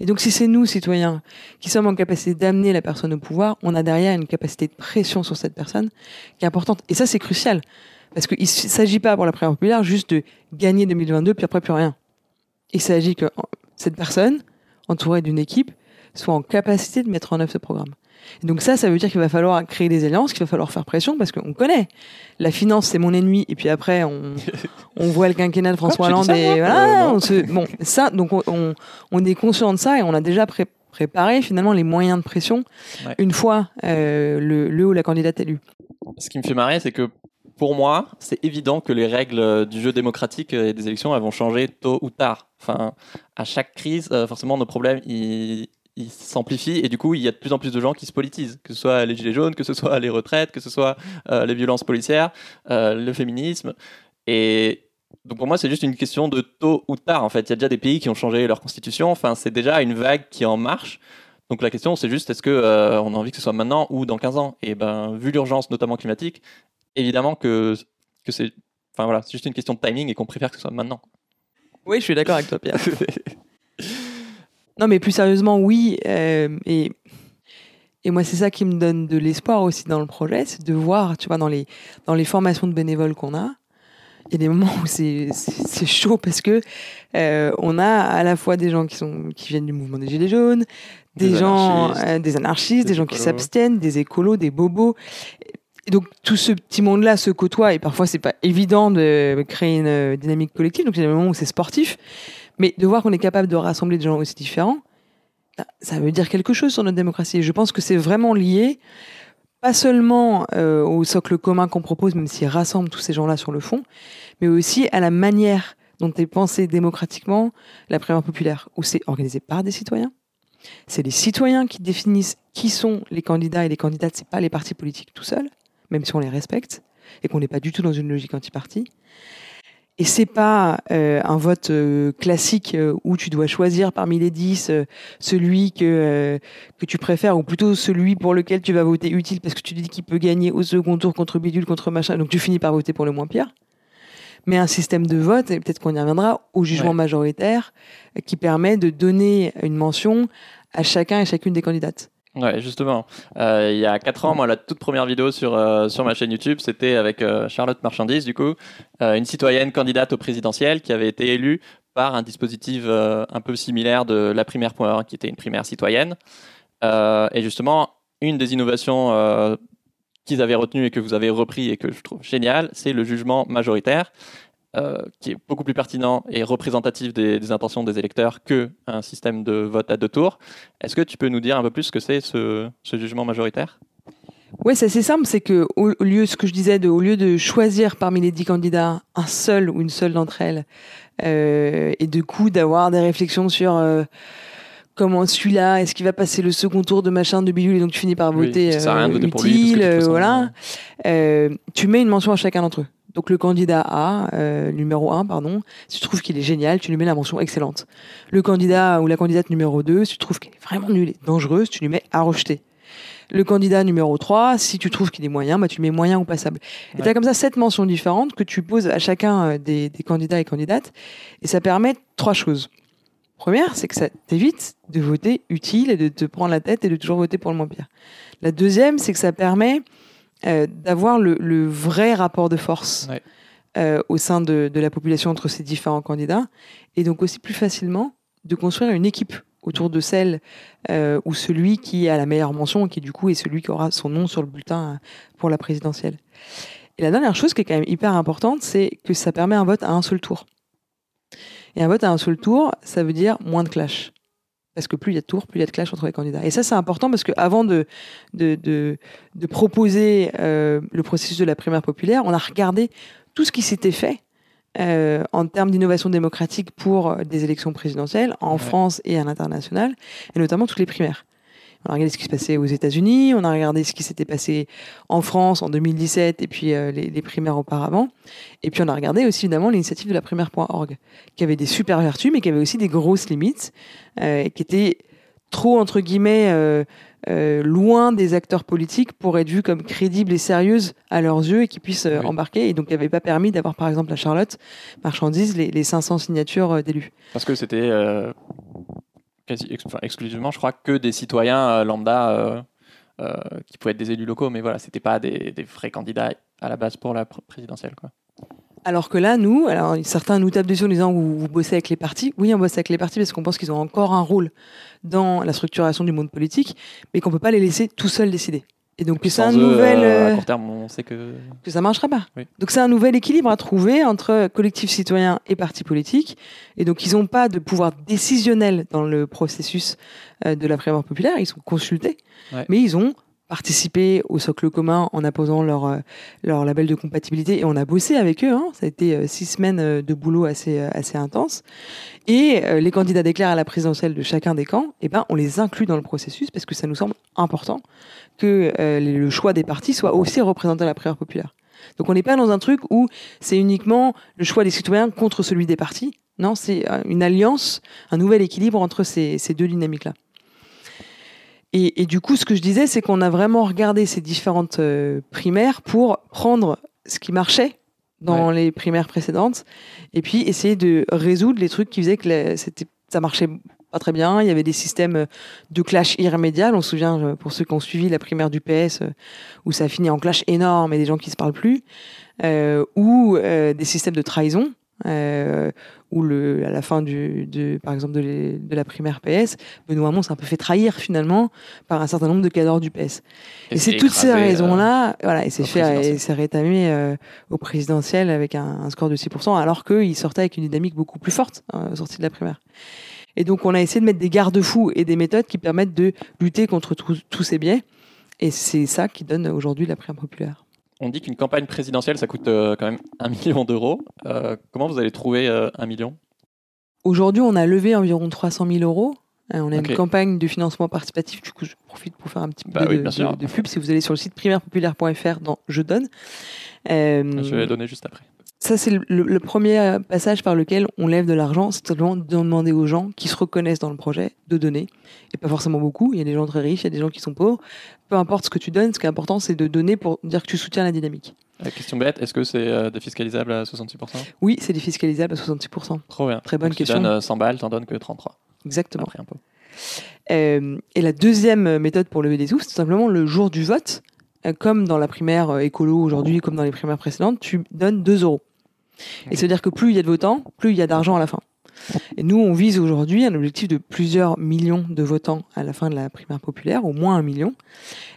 Et donc si c'est nous, citoyens, qui sommes en capacité d'amener la personne au pouvoir, on a derrière une capacité de pression sur cette personne qui est importante. Et ça, c'est crucial. Parce qu'il ne s'agit pas pour la primaire populaire juste de gagner 2022, puis après plus rien. Il s'agit que cette personne, entourée d'une équipe, soit en capacité de mettre en œuvre ce programme. Et donc ça, ça veut dire qu'il va falloir créer des alliances, qu'il va falloir faire pression, parce qu'on connaît. La finance, c'est mon ennemi, et puis après, on, on voit le quinquennat de François Hollande, et voilà, Euh, on se, bon, ça, donc on, est conscient de ça, et on a déjà pré- préparé finalement les moyens de pression Ouais. une fois euh, le, le ou la candidate élue. Ce qui me fait marrer, c'est que pour moi, c'est évident que les règles du jeu démocratique et des élections elles vont changer tôt ou tard. Enfin, à chaque crise, euh, forcément, nos problèmes ils, ils s'amplifient et du coup, il y a de plus en plus de gens qui se politisent, que ce soit les gilets jaunes, que ce soit les retraites, que ce soit euh, les violences policières, euh, le féminisme. Et donc pour moi, c'est juste une question de tôt ou tard. En fait, il y a déjà des pays qui ont changé leur constitution. Enfin, c'est déjà une vague qui est en marche. Donc la question, c'est juste est-ce que euh, on a envie que ce soit maintenant ou dans 15 ans? Et ben, vu l'urgence, notamment climatique, évidemment que que c'est, enfin voilà, c'est juste une question de timing et qu'on préfère que ce soit maintenant. Oui, je suis d'accord avec toi, Pierre. Non, mais plus sérieusement, oui. euh, et, et moi, c'est ça qui me donne de l'espoir aussi dans le projet, c'est de voir, tu vois, dans les, dans les formations de bénévoles qu'on a, il y a des moments où c'est chaud parce que euh, on a à la fois des gens qui, sont, qui viennent du mouvement des Gilets jaunes, des, Des gens, anarchistes. euh, des anarchistes, des, Des gens qui s'abstiennent, des écolos, des bobos. Et donc tout ce petit monde-là se côtoie et parfois c'est pas évident de créer une dynamique collective. Donc il y a des moments où c'est sportif, mais de voir qu'on est capable de rassembler des gens aussi différents, bah, ça veut dire quelque chose sur notre démocratie. Je pense que c'est vraiment lié, pas seulement euh, au socle commun qu'on propose, même s'il rassemble tous ces gens-là sur le fond, mais aussi à la manière dont est pensée démocratiquement la primaire populaire, où c'est organisé par des citoyens. C'est les citoyens qui définissent qui sont les candidats et les candidates, c'est pas les partis politiques tout seuls, même si on les respecte et qu'on n'est pas du tout dans une logique anti-parti. Et c'est pas euh, un vote euh, classique euh, où tu dois choisir parmi les dix euh, celui que, euh, que tu préfères, ou plutôt celui pour lequel tu vas voter utile parce que tu te dis qu'il peut gagner au second tour contre bidule, contre machin, donc tu finis par voter pour le moins pire. Mais un système de vote, et peut-être qu'on y reviendra, au jugement Ouais. majoritaire, qui permet de donner une mention à chacun et chacune des candidates. Ouais, justement. Euh, il y a 4 ans, moi, la toute première vidéo sur, euh, sur ma chaîne YouTube, c'était avec euh, Charlotte Marchandise, du coup, une citoyenne candidate au présidentiel qui avait été élue par un dispositif un peu similaire de la primaire.1, qui était une primaire citoyenne. Et justement, une des innovations qu'ils avaient retenues et que vous avez repris et que je trouve génial, c'est le jugement majoritaire. Euh, qui est beaucoup plus pertinent et représentatif des, des intentions des électeurs que un système de vote à deux tours. Est-ce que tu peux nous dire un peu plus ce que c'est ce, ce jugement majoritaire? Ouais, c'est assez simple, c'est que au, lieu, ce que je disais, de, au lieu de choisir parmi les dix candidats un seul ou une seule d'entre elles, euh, et du coup d'avoir des réflexions sur euh, comment celui-là, est-ce qu'il va passer le second tour de machin de bidule, et donc tu finis par Oui, voter ça sert à rien de euh, voter pour lui, parce que utile, de toute euh, façon, voilà. Euh, tu mets une mention à chacun d'entre eux. Donc le candidat A, euh, numéro 1, pardon, si tu trouves qu'il est génial, tu lui mets la mention excellente. Le candidat ou la candidate numéro 2, si tu trouves qu'il est vraiment nul et dangereuse, tu lui mets à rejeter. Le candidat numéro 3, si tu trouves qu'il est moyen, bah, tu lui mets moyen ou passable. Et Ouais. tu as comme ça sept mentions différentes que tu poses à chacun euh, des, des candidats et candidates. Et ça permet trois choses. Première, c'est que ça t'évite de voter utile et de te prendre la tête et de toujours voter pour le moins pire. La deuxième, c'est que ça permet euh, d'avoir le, le vrai rapport de force Ouais. euh, au sein de, de la population entre ces différents candidats, et donc aussi plus facilement de construire une équipe autour de celle euh, ou celui qui a la meilleure mention, qui du coup est celui qui aura son nom sur le bulletin euh, pour la présidentielle. Et la dernière chose qui est quand même hyper importante, c'est que ça permet un vote à un seul tour. Et un vote à un seul tour, ça veut dire moins de clash. Parce que plus il y a de tours, plus il y a de clash entre les candidats. Et ça, c'est important parce qu'avant de, de, de, de proposer euh, le processus de la primaire populaire, on a regardé tout ce qui s'était fait euh, en termes d'innovation démocratique pour des élections présidentielles en Ouais. France et à l'international, et notamment toutes les primaires. On a regardé ce qui se passait aux États-Unis, on a regardé ce qui s'était passé en France en 2017 et puis euh, les, les primaires auparavant. Et puis on a regardé aussi évidemment l'initiative de la primaire.org, qui avait des super vertus, mais qui avait aussi des grosses limites, euh, qui était trop, entre guillemets, euh, loin des acteurs politiques pour être vue comme crédible et sérieuse à leurs yeux et qui puissent Oui. embarquer. Et donc, il n'avait pas permis d'avoir, par exemple, à Charlotte Marchandise, les, les 500 signatures d'élus. Parce que c'était quasi exclusivement, je crois, que des citoyens euh, lambda euh, euh, qui pouvaient être des élus locaux, mais voilà, c'était pas des, vrais candidats à la base pour la pr- présidentielle. Quoi. Alors que là, nous, alors certains nous tapent dessus en disant vous, vous bossez avec les partis. Oui, on bosse avec les partis parce qu'on pense qu'ils ont encore un rôle dans la structuration du monde politique, mais qu'on peut pas les laisser tout seuls décider. Et donc que c'est un eux, nouvel, euh, euh, à court terme, on sait que. que ça marchera pas. Oui. Donc c'est un nouvel équilibre à trouver entre collectifs citoyens et partis politiques. Et donc ils n'ont pas de pouvoir décisionnel dans le processus euh, de la primaire populaire. Ils sont consultés, Ouais. mais ils ont participé au socle commun en apposant leur euh, leur label de compatibilité et on a bossé avec eux. Hein. Ça a été euh, six semaines euh, de boulot assez euh, assez intense. Et euh, les candidats déclarent à la présidentielle de chacun des camps, eh ben on les inclut dans le processus parce que ça nous semble important que euh, le choix des partis soit aussi représenté à la primaire populaire. Donc on n'est pas dans un truc où c'est uniquement le choix des citoyens contre celui des partis. Non, c'est euh, une alliance, un nouvel équilibre entre ces, ces deux dynamiques-là. Et, et du coup, ce que je disais, c'est qu'on a vraiment regardé ces différentes euh, primaires pour prendre ce qui marchait dans les primaires précédentes et puis essayer de résoudre les trucs qui faisaient que la- c'était, ça marchait pas très bien. Il y avait des systèmes de clash irrémédiables. On se souvient, euh, pour ceux qui ont suivi la primaire du PS, euh, où ça a fini en clash énorme et des gens qui se parlent plus, euh, ou euh, des systèmes de trahison. Euh, où le, à la fin du, de, par exemple de, les- de la primaire PS, Benoît Hamon s'est un peu fait trahir finalement par un certain nombre de cadres du PS. Et, c'est toutes ces euh, raisons-là, voilà, et c'est fait, c'est rétamé euh, au présidentiel avec un, un score de 6%, alors qu'il sortait avec une dynamique beaucoup plus forte euh, sortie de la primaire. Et donc on a essayé de mettre des garde-fous et des méthodes qui permettent de lutter contre tous- ces biais, et c'est ça qui donne aujourd'hui la primaire populaire. On dit qu'une campagne présidentielle, ça coûte euh, quand même un million d'euros. Euh, comment vous allez trouver euh, un million? Aujourd'hui, on a levé environ 300 000 euros. On a une campagne de financement participatif. Du coup, je profite pour faire un petit peu Bah oui, de, de pub. Si vous allez sur le site primairepopulaire.fr dans Je donne. Je vais donner juste après. Ça, c'est le, premier euh, passage par lequel on lève de l'argent. C'est simplement de demander aux gens qui se reconnaissent dans le projet de donner. Et pas forcément beaucoup. Il y a des gens très riches, il y a des gens qui sont pauvres. Peu importe ce que tu donnes, ce qui est important, c'est de donner pour dire que tu soutiens la dynamique. Euh, question bête, est-ce que c'est euh, défiscalisable à 66% Oui, c'est défiscalisable à 66%. Trop bien. Très bonne Donc, tu question. donnes euh, 100 balles, t'en donnes que 33 Exactement. après impôt. Euh, et la deuxième méthode pour lever des sous, c'est tout simplement le jour du vote, comme dans la primaire écolo aujourd'hui, comme dans les primaires précédentes, tu donnes 2 euros. Et ça veut dire que plus il y a de votants, plus il y a d'argent à la fin. Et nous, on vise aujourd'hui un objectif de plusieurs millions de votants à la fin de la primaire populaire, au moins un million.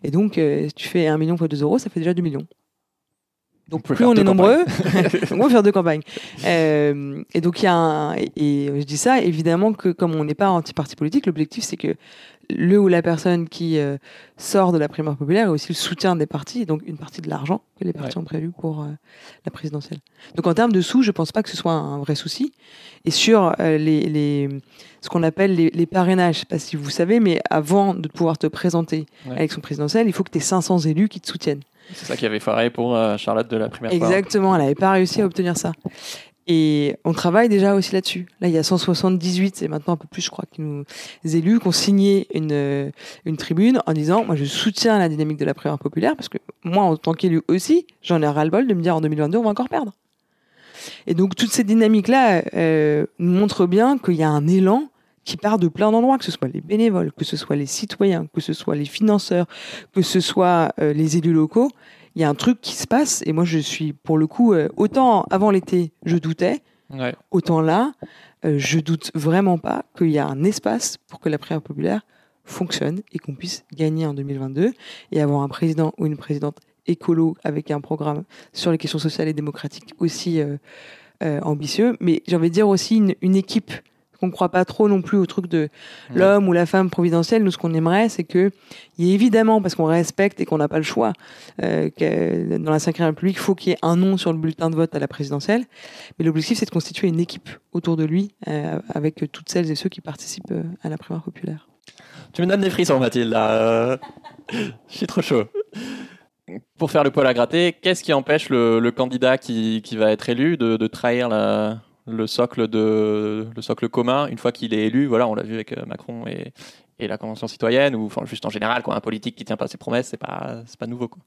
Et donc, euh, tu fais un million fois 2 euros, ça fait déjà 2 millions. Donc plus on est nombreux, on va faire deux campagnes. Euh, et donc il y a un, et, et je dis ça évidemment que comme on n'est pas anti-parti politique, l'objectif c'est que le ou la personne qui euh, sort de la primaire populaire ait aussi le soutien des partis, et donc une partie de l'argent que les partis Ouais. ont prévu pour euh, la présidentielle. Donc en termes de sous, je pense pas que ce soit un vrai souci. Et sur euh, les, les, ce qu'on appelle les, les parrainages, je sais pas si vous savez, mais avant de pouvoir te présenter Ouais. à l'élection présidentielle, il faut que tu aies 500 élus qui te soutiennent. C'est ça qui avait foiré pour euh, Charlotte de la primaire fois. Exactement, elle n'avait pas réussi à obtenir ça. Et on travaille déjà aussi là-dessus. Là, il y a 178, et maintenant un peu plus, je crois, qui nous élus qui ont signé une, euh, une tribune en disant Moi, je soutiens la dynamique de la primaire populaire, parce que moi, en tant qu'élu aussi, j'en ai ras-le-bol de me dire en 2022, on va encore perdre. Et donc, toute cette dynamique-là euh, nous montre bien qu'il y a un élan qui part de plein d'endroits, que ce soit les bénévoles, que ce soit les citoyens, que ce soit les financeurs, que ce soit euh, les élus locaux il y a un truc qui se passe et moi je suis pour le coup euh, autant avant l'été je doutais Ouais. autant là euh, je doute vraiment pas qu'il y a un espace pour que la prière populaire fonctionne et qu'on puisse gagner en 2022 et avoir un président ou une présidente écolo avec un programme sur les questions sociales et démocratiques aussi euh, ambitieux mais j'ai envie de dire aussi une, une équipe qu'on ne croit pas trop non plus au truc de Ouais. l'homme ou la femme providentielle. Nous, ce qu'on aimerait, c'est que, y ait évidemment, parce qu'on respecte et qu'on n'a pas le choix, euh, que dans la Ve République, il faut qu'il y ait un nom sur le bulletin de vote à la présidentielle. Mais l'objectif, c'est de constituer une équipe autour de lui, euh, avec toutes celles et ceux qui participent euh, à la primaire populaire. Tu me donnes des frissons, Mathilde. Là. Je suis trop chaud. Pour faire le poil à gratter, qu'est-ce qui empêche le, le candidat qui, qui va être élu de, de trahir la- le, socle de, le socle commun une fois qu'il est élu Voilà, on l'a vu avec euh, Macron et, et la Convention citoyenne, ou enfin, juste en général, quoi, un politique qui tient pas ses promesses, c'est pas, c'est pas nouveau. Quoi.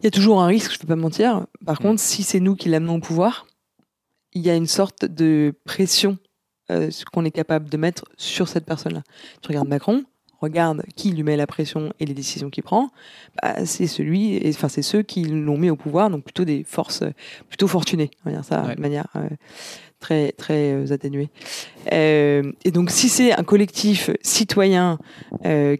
Il y a toujours un risque, je ne peux pas mentir. Par contre, si c'est nous qui l'amenons au pouvoir, il y a une sorte de pression euh, qu'on est capable de mettre sur cette personne-là. Tu regardes Macron, regarde qui lui met la pression et les décisions qu'il prend. Bah, c'est celui, enfin c'est ceux qui l'ont mis au pouvoir, donc plutôt des forces plutôt fortunées, on va dire ça Ouais. de manière euh, très très euh, atténuée. Euh, et donc si c'est un collectif citoyen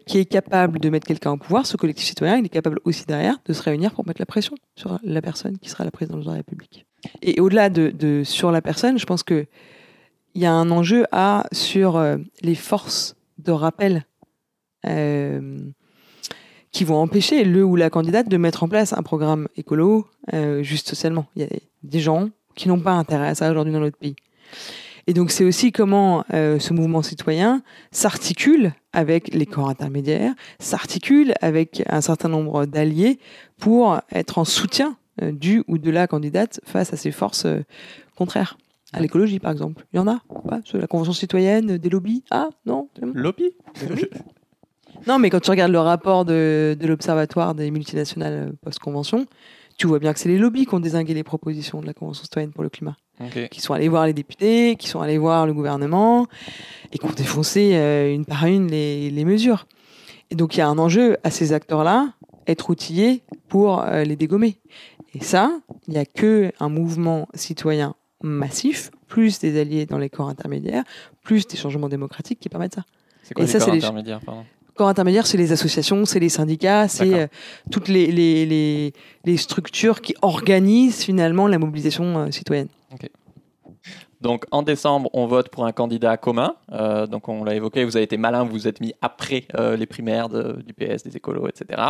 qui est capable de mettre quelqu'un au pouvoir, ce collectif citoyen, il est capable aussi derrière de se réunir pour mettre la pression sur la personne qui sera la présidente de la République. Et au-delà de, de sur la personne, je pense que il y a un enjeu à sur les forces de rappel qui vont empêcher le ou la candidate de mettre en place un programme écolo euh, juste socialement. Il y a des gens qui n'ont pas intérêt à ça aujourd'hui dans notre pays. Et donc c'est aussi comment euh, ce mouvement citoyen s'articule avec les corps intermédiaires, s'articule avec un certain nombre d'alliés pour être en soutien euh, du ou de la candidate face à ces forces euh, contraires. À l'écologie, par exemple. Il y en a pas? La Convention citoyenne, des lobbies? Ah, non Lobby? Non, mais quand tu regardes le rapport de, de l'Observatoire des multinationales euh, post-convention, tu vois bien que c'est les lobbies qui ont désingué les propositions de la Convention citoyenne pour le climat. Qui sont allés voir les députés, qui sont allés voir le gouvernement, et qui ont défoncé euh, une par une les, les mesures. Et donc il y a un enjeu à ces acteurs-là, être outillés pour euh, les dégommer. Et ça, il n'y a que un mouvement citoyen massif, plus des alliés dans les corps intermédiaires, plus des changements démocratiques qui permettent ça. C'est quoi Et les ça, corps c'est les- intermédiaires pardon? Corps intermédiaire, c'est les associations, c'est les syndicats, c'est euh, toutes les, les, les, les structures qui organisent finalement la mobilisation euh, citoyenne. Donc en décembre, on vote pour un candidat commun. Euh, donc on l'a évoqué, vous avez été malin, vous vous êtes mis après les primaires de- du PS, des écolos, etc.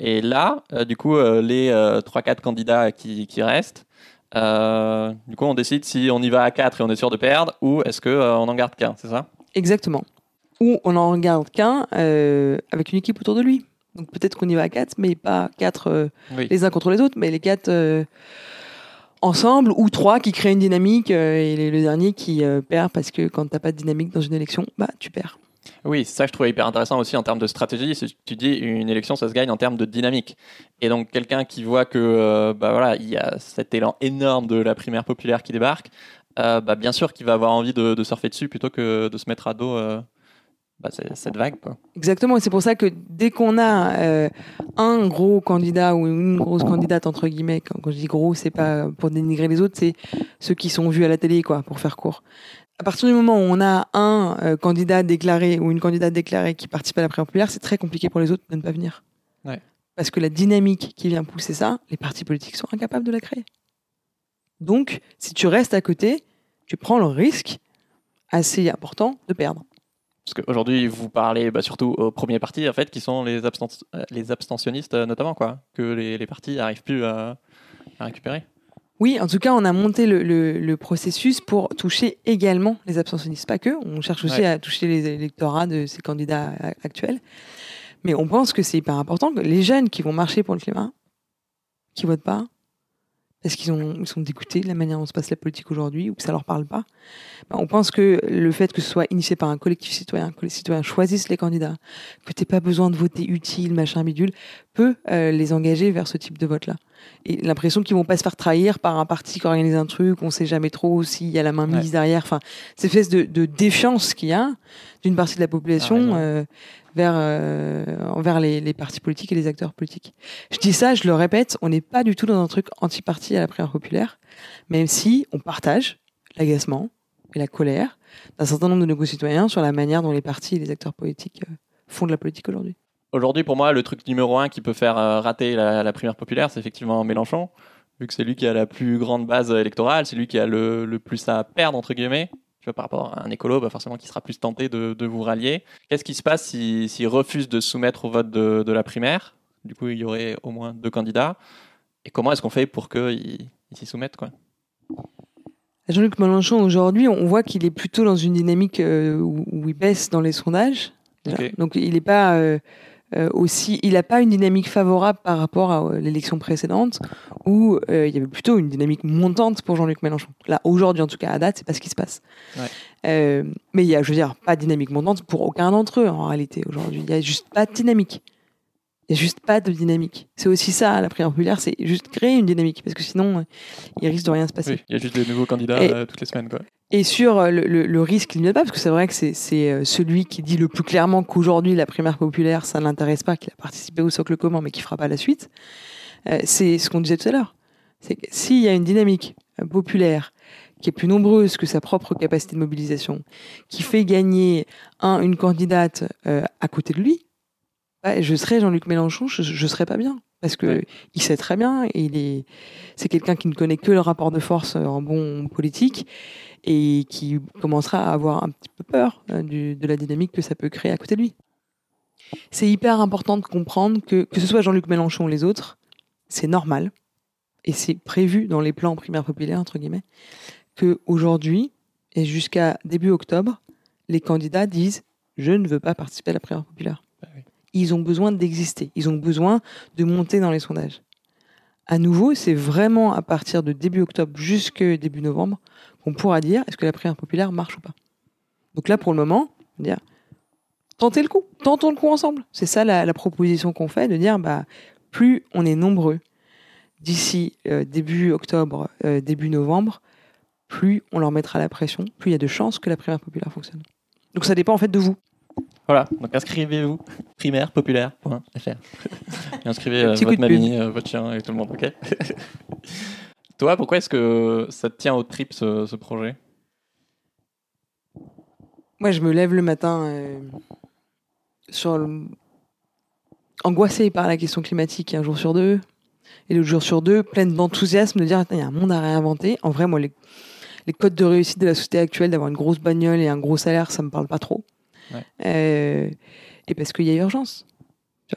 Et là, du coup, les 3-4 candidats qui, qui restent, du coup, on décide si on y va à 4 et on est sûr de perdre, ou est-ce qu'on on en garde qu'un, c'est ça? Exactement. Ou on en regarde qu'un euh, avec une équipe autour de lui. Donc peut-être qu'on y va à quatre, mais pas quatre euh, Oui. les uns contre les autres, mais les quatre euh, ensemble, ou trois qui créent une dynamique, et le le dernier qui perd parce que quand t'as pas de dynamique dans une élection, bah tu perds. Oui, c'est ça que je trouvais hyper intéressant aussi en termes de stratégie. Tu dis une élection, ça se gagne en termes de dynamique. Et donc quelqu'un qui voit que bah voilà, il y a cet élan énorme de la primaire populaire qui débarque, bah bien sûr qu'il va avoir envie de, de surfer dessus plutôt que de se mettre à dos bah, cette vague. Quoi. Exactement, et c'est pour ça que dès qu'on a euh, un gros candidat ou une grosse candidate, entre guillemets, quand, quand je dis gros, c'est pas pour dénigrer les autres, c'est ceux qui sont vus à la télé, quoi, pour faire court. À partir du moment où on a un euh, candidat déclaré ou une candidate déclarée qui participe à la primaire populaire, c'est très compliqué pour les autres de ne pas venir. Ouais. Parce que la dynamique qui vient pousser ça, les partis politiques sont incapables de la créer. Donc, si tu restes à côté, tu prends le risque assez important de perdre. Parce qu'aujourd'hui, vous parlez bah, surtout aux premiers partis, en fait, qui sont les, absten- euh, les abstentionnistes, euh, notamment, quoi, que les, les partis n'arrivent plus à, à récupérer. Oui, en tout cas, on a monté le, le- le processus pour toucher également les abstentionnistes. Pas que, on cherche aussi Ouais. à toucher les électorats de ces candidats a- actuels. Mais on pense que c'est hyper important que les jeunes qui vont marcher pour le climat, qui votent pas, parce qu'ils ont- ils sont dégoûtés de la manière dont se passe la politique aujourd'hui ou que ça leur parle pas, ben, on pense que le fait que ce soit initié par un collectif citoyen, que les citoyens choisissent les candidats, que tu pas besoin de voter utile, machin, bidule, peut euh, les engager vers ce type de vote-là. Et l'impression qu'ils vont pas se faire trahir par un parti qui organise un truc, on sait jamais trop s'il y a la main mise Ouais. derrière. Enfin, cette espèce de, de défiance qu'il y a d'une partie de la population raison. euh, vers, euh, envers les, les partis politiques et les acteurs politiques. Je dis ça, je le répète, on n'est pas du tout dans un truc anti-parti à la prière populaire, même si on partage l'agacement et la colère d'un certain nombre de nos concitoyens sur la manière dont les partis et les acteurs politiques euh, font de la politique aujourd'hui. Aujourd'hui, pour moi, le truc numéro un qui peut faire euh, rater la, la primaire populaire, c'est effectivement Mélenchon, vu que c'est lui qui a la plus grande base électorale, c'est lui qui a le, le plus à perdre, entre guillemets. Par rapport à un écolo, bah, forcément, qui sera plus tenté de, de vous rallier. Qu'est-ce qui se passe s'il refuse de se soumettre au vote de, de la primaire? Du coup, il y aurait au moins deux candidats. Et comment est-ce qu'on fait pour qu'ils ils s'y soumettent quoi? Jean-Luc Mélenchon, aujourd'hui, on voit qu'il est plutôt dans une dynamique euh, où, où il baisse dans les sondages. Donc, il n'est pas euh, euh, aussi, il n'a pas une dynamique favorable par rapport à euh, l'élection précédente, où euh, il y avait plutôt une dynamique montante pour Jean-Luc Mélenchon. Là, aujourd'hui, en tout cas, à date, c'est pas ce qui se passe. Ouais. Mais il y a, je veux dire, pas de dynamique montante pour aucun d'entre eux en réalité aujourd'hui. Il y a juste pas de dynamique. Il n'y a juste pas de dynamique. C'est aussi ça, la prière populaire, c'est juste créer une dynamique, parce que sinon, il risque de rien se passer. Oui, il y a juste des nouveaux candidats Et- toutes les semaines. Quoi. Et sur euh, le, le- le risque qu'il n'y a pas, parce que c'est vrai que c'est euh, celui qui dit le plus clairement qu'aujourd'hui la primaire populaire, ça ne l'intéresse pas, qu'il a participé au socle commun, mais qui fera pas la suite, euh, c'est ce qu'on disait tout à l'heure. C'est que s'il y a une dynamique populaire qui est plus nombreuse que sa propre capacité de mobilisation, qui fait gagner un, une candidate euh, à côté de lui, bah, je serais Jean-Luc Mélenchon, je, je serais pas bien. Parce que Ouais. il sait très bien, et il est, c'est quelqu'un qui ne connaît que le rapport de force en bon politique et qui commencera à avoir un petit peu peur euh, du- de la dynamique que ça peut créer à côté de lui. C'est hyper important de comprendre que, que ce soit Jean-Luc Mélenchon ou les autres, c'est normal, et c'est prévu dans les plans primaires populaires, entre guillemets, que aujourd'hui et jusqu'à début octobre, les candidats disent « je ne veux pas participer à la primaire populaire Bah oui. Ils ont besoin d'exister, ils ont besoin de monter dans les sondages. À nouveau, c'est vraiment à partir de début octobre jusqu'à début novembre qu'on pourra dire est-ce que la prière populaire marche ou pas? Donc là, pour le moment, on va dire tentez le coup, tentons le coup ensemble. C'est ça la, la proposition qu'on fait, de dire bah plus on est nombreux d'ici euh, début octobre, euh, début novembre, plus on leur mettra la pression, plus il y a de chances que la primaire populaire fonctionne. Donc ça dépend en fait de vous. Voilà, donc inscrivez-vous, primairePopulaire.fr. Et inscrivez euh, votre mamie, votre chien et tout le monde, ok? Toi, pourquoi est-ce que ça te tient au trip ce, ce projet? Moi, je me lève le matin euh, sur le- angoissée par la question climatique un jour sur deux, et l'autre jour sur deux, pleine d'enthousiasme de dire il y a un monde à réinventer. En vrai, moi, les, les codes de réussite de la société actuelle, d'avoir une grosse bagnole et un gros salaire, ça me parle pas trop. Ouais. Euh, et parce qu'il y a urgence.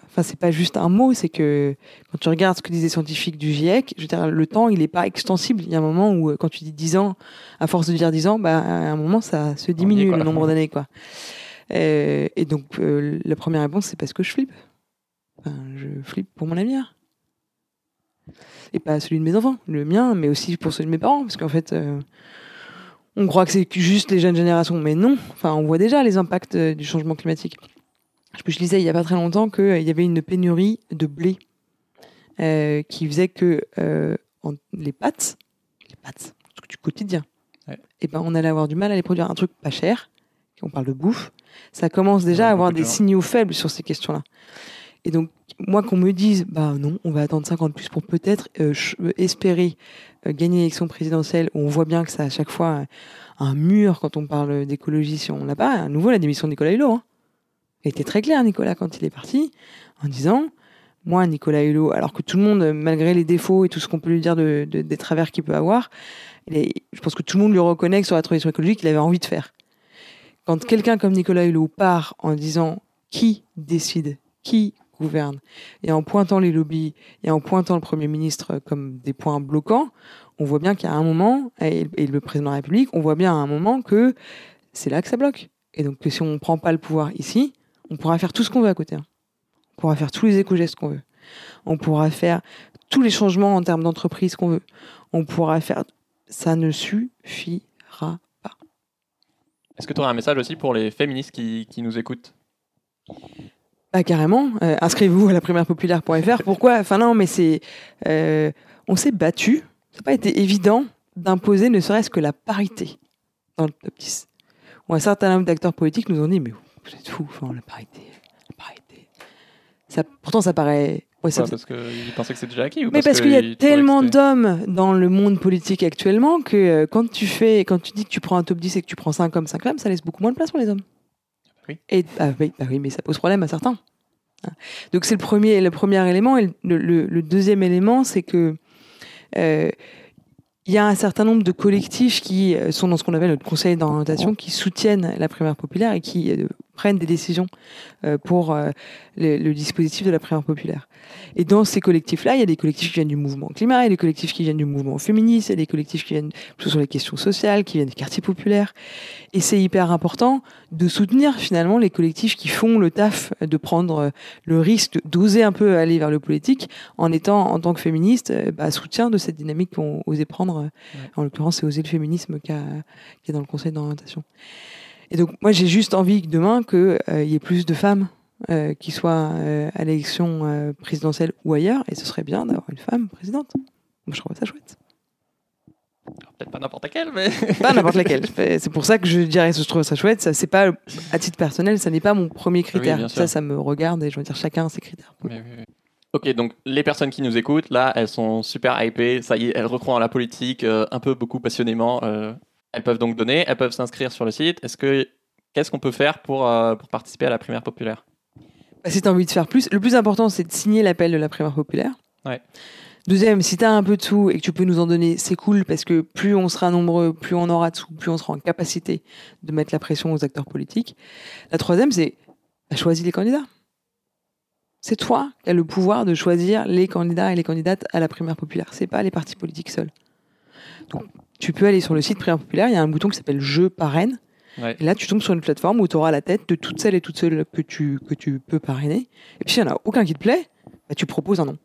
Enfin, c'est pas juste un mot, c'est que quand tu regardes ce que disent les scientifiques du GIEC, je veux dire, le temps, il n'est pas extensible. Il y a un moment où, quand tu dis 10 ans, à force de dire 10 ans, bah, à un moment, ça se diminue quoi. le nombre d'années. quoi. Euh, et donc, euh, la première réponse, c'est parce que je flippe. Enfin, je flippe pour mon avenir. Et pas celui de mes enfants, le mien, mais aussi pour celui de mes parents. Parce qu'en fait, euh, on croit que c'est juste les jeunes générations, mais non. Enfin, on voit déjà les impacts du changement climatique. Je, je lisais il y a pas très longtemps qu'il y avait une pénurie de blé euh, qui faisait que euh, en- les pâtes, les pâtes, du quotidien, Ouais. et ben on allait avoir du mal à les produire. Un truc pas cher, on parle de bouffe, Ça commence déjà Ouais, à avoir des signaux faibles sur ces questions-là. Et donc, moi, qu'on me dise, bah non, on va attendre 50 plus pour peut-être euh, euh, espérer euh, gagner l'élection présidentielle, où on voit bien que ça a à chaque fois euh, un mur quand on parle d'écologie, si on l'a pas. À nouveau, la démission de Nicolas Hulot. Hein. Il était très clair, Nicolas, quand il est parti, en disant, moi, Nicolas Hulot, alors que tout le monde, malgré les défauts et tout ce qu'on peut lui dire de, de- des travers qu'il peut avoir, je pense que tout le monde lui reconnaît que sur la transition écologique, il avait envie de faire. Quand quelqu'un comme Nicolas Hulot part en disant qui décide, qui gouverne, et en pointant les lobbies et en pointant le Premier ministre comme des points bloquants, on voit bien qu'à un moment, et le président de la République, on voit bien à un moment que c'est là que ça bloque. Et donc que si on ne prend pas le pouvoir ici, on pourra faire tout ce qu'on veut à côté. hein. On pourra faire tous les éco-gestes qu'on veut. On pourra faire tous les changements en termes d'entreprise qu'on veut. On pourra faire... Ça ne suffira pas. Est-ce que tu aurais un message aussi pour les féministes qui, qui nous écoutent? Bah, carrément. Euh, Inscrivez-vous à la primaire populaire.fr. Pourquoi? Enfin non, mais c'est... euh, on s'est battu. Ça n'a pas été évident d'imposer ne serait-ce que la parité dans le top 10. Où un certain nombre d'acteurs politiques nous ont dit, mais vous êtes fous, enfin, la parité, la parité. Ça, pourtant, ça paraît... ouais, ça- Parce qu'ils pensaient que c'était déjà acquis ou mais parce qu'il y a tellement d'hommes dans le monde politique actuellement que euh, quand tu fais, quand tu dis que tu prends un top 10 et que tu prends 5 hommes, 5 femmes, ça laisse beaucoup moins de place pour les hommes. Oui. Et bah oui, bah oui, mais ça pose problème à certains. Hein. Donc c'est le premier, le premier élément. Et le, le- le deuxième élément, c'est que euh, il y a un certain nombre de collectifs qui euh, sont dans ce qu'on appelle notre conseil d'orientation, qui soutiennent la primaire populaire et qui euh, prennent des décisions euh, pour euh, le, le dispositif de la primaire populaire. Et dans ces collectifs-là, il y a des collectifs qui viennent du mouvement climat, il y a des collectifs qui viennent du mouvement féministe, il y a des collectifs qui viennent plutôt sur les questions sociales, qui viennent des quartiers populaires. Et c'est hyper important de soutenir finalement les collectifs qui font le taf de prendre euh, le risque d'oser un peu aller vers le politique en étant, en tant que féministe, euh, bah, soutien de cette dynamique qu'ont osé prendre. euh, En l'occurrence, c'est oser le féminisme qui, est dans le conseil d'orientation. Et donc, moi, j'ai juste envie que demain, qu'il y ait plus de femmes euh, qui soient euh, à l'élection euh, présidentielle ou ailleurs, et ce serait bien d'avoir une femme présidente. Moi, je trouve ça chouette. Peut-être pas n'importe laquelle, mais. Pas n'importe laquelle. C'est pour ça que je dirais que je trouve ça chouette. Ça, c'est pas, à titre personnel, ça n'est pas mon premier critère. sûr. ça, ça me regarde et je veux dire, chacun a ses critères. Oui, oui. Ok, donc les personnes qui nous écoutent, là, elles sont super hypées. Ça y est, elles recroient à la politique euh, un peu beaucoup passionnément. euh, elles peuvent donc donner, elles peuvent s'inscrire sur le site. Est-ce que qu'est-ce qu'on peut faire pour, euh, pour participer à la primaire populaire? Bah, si tu as envie de faire plus, le plus important, c'est de signer l'appel de la primaire populaire. Ouais. Deuxième, si tu as un peu de sous et que tu peux nous en donner, c'est cool parce que plus on sera nombreux, plus on aura de sous, plus on sera en capacité de mettre la pression aux acteurs politiques. La troisième, c'est bah, choisis les candidats. C'est toi qui as le pouvoir de choisir les candidats et les candidates à la primaire populaire. C'est pas les partis politiques seuls. Donc, tu peux aller sur le site primaire populaire, il y a un bouton qui s'appelle Je parraine. Ouais. Et là, tu tombes sur une plateforme où tu auras la tête de toutes celles et toutes celles que tu, que tu peux parrainer. Et puis, s'il n'y en a aucun qui te plaît, bah, tu proposes un nom.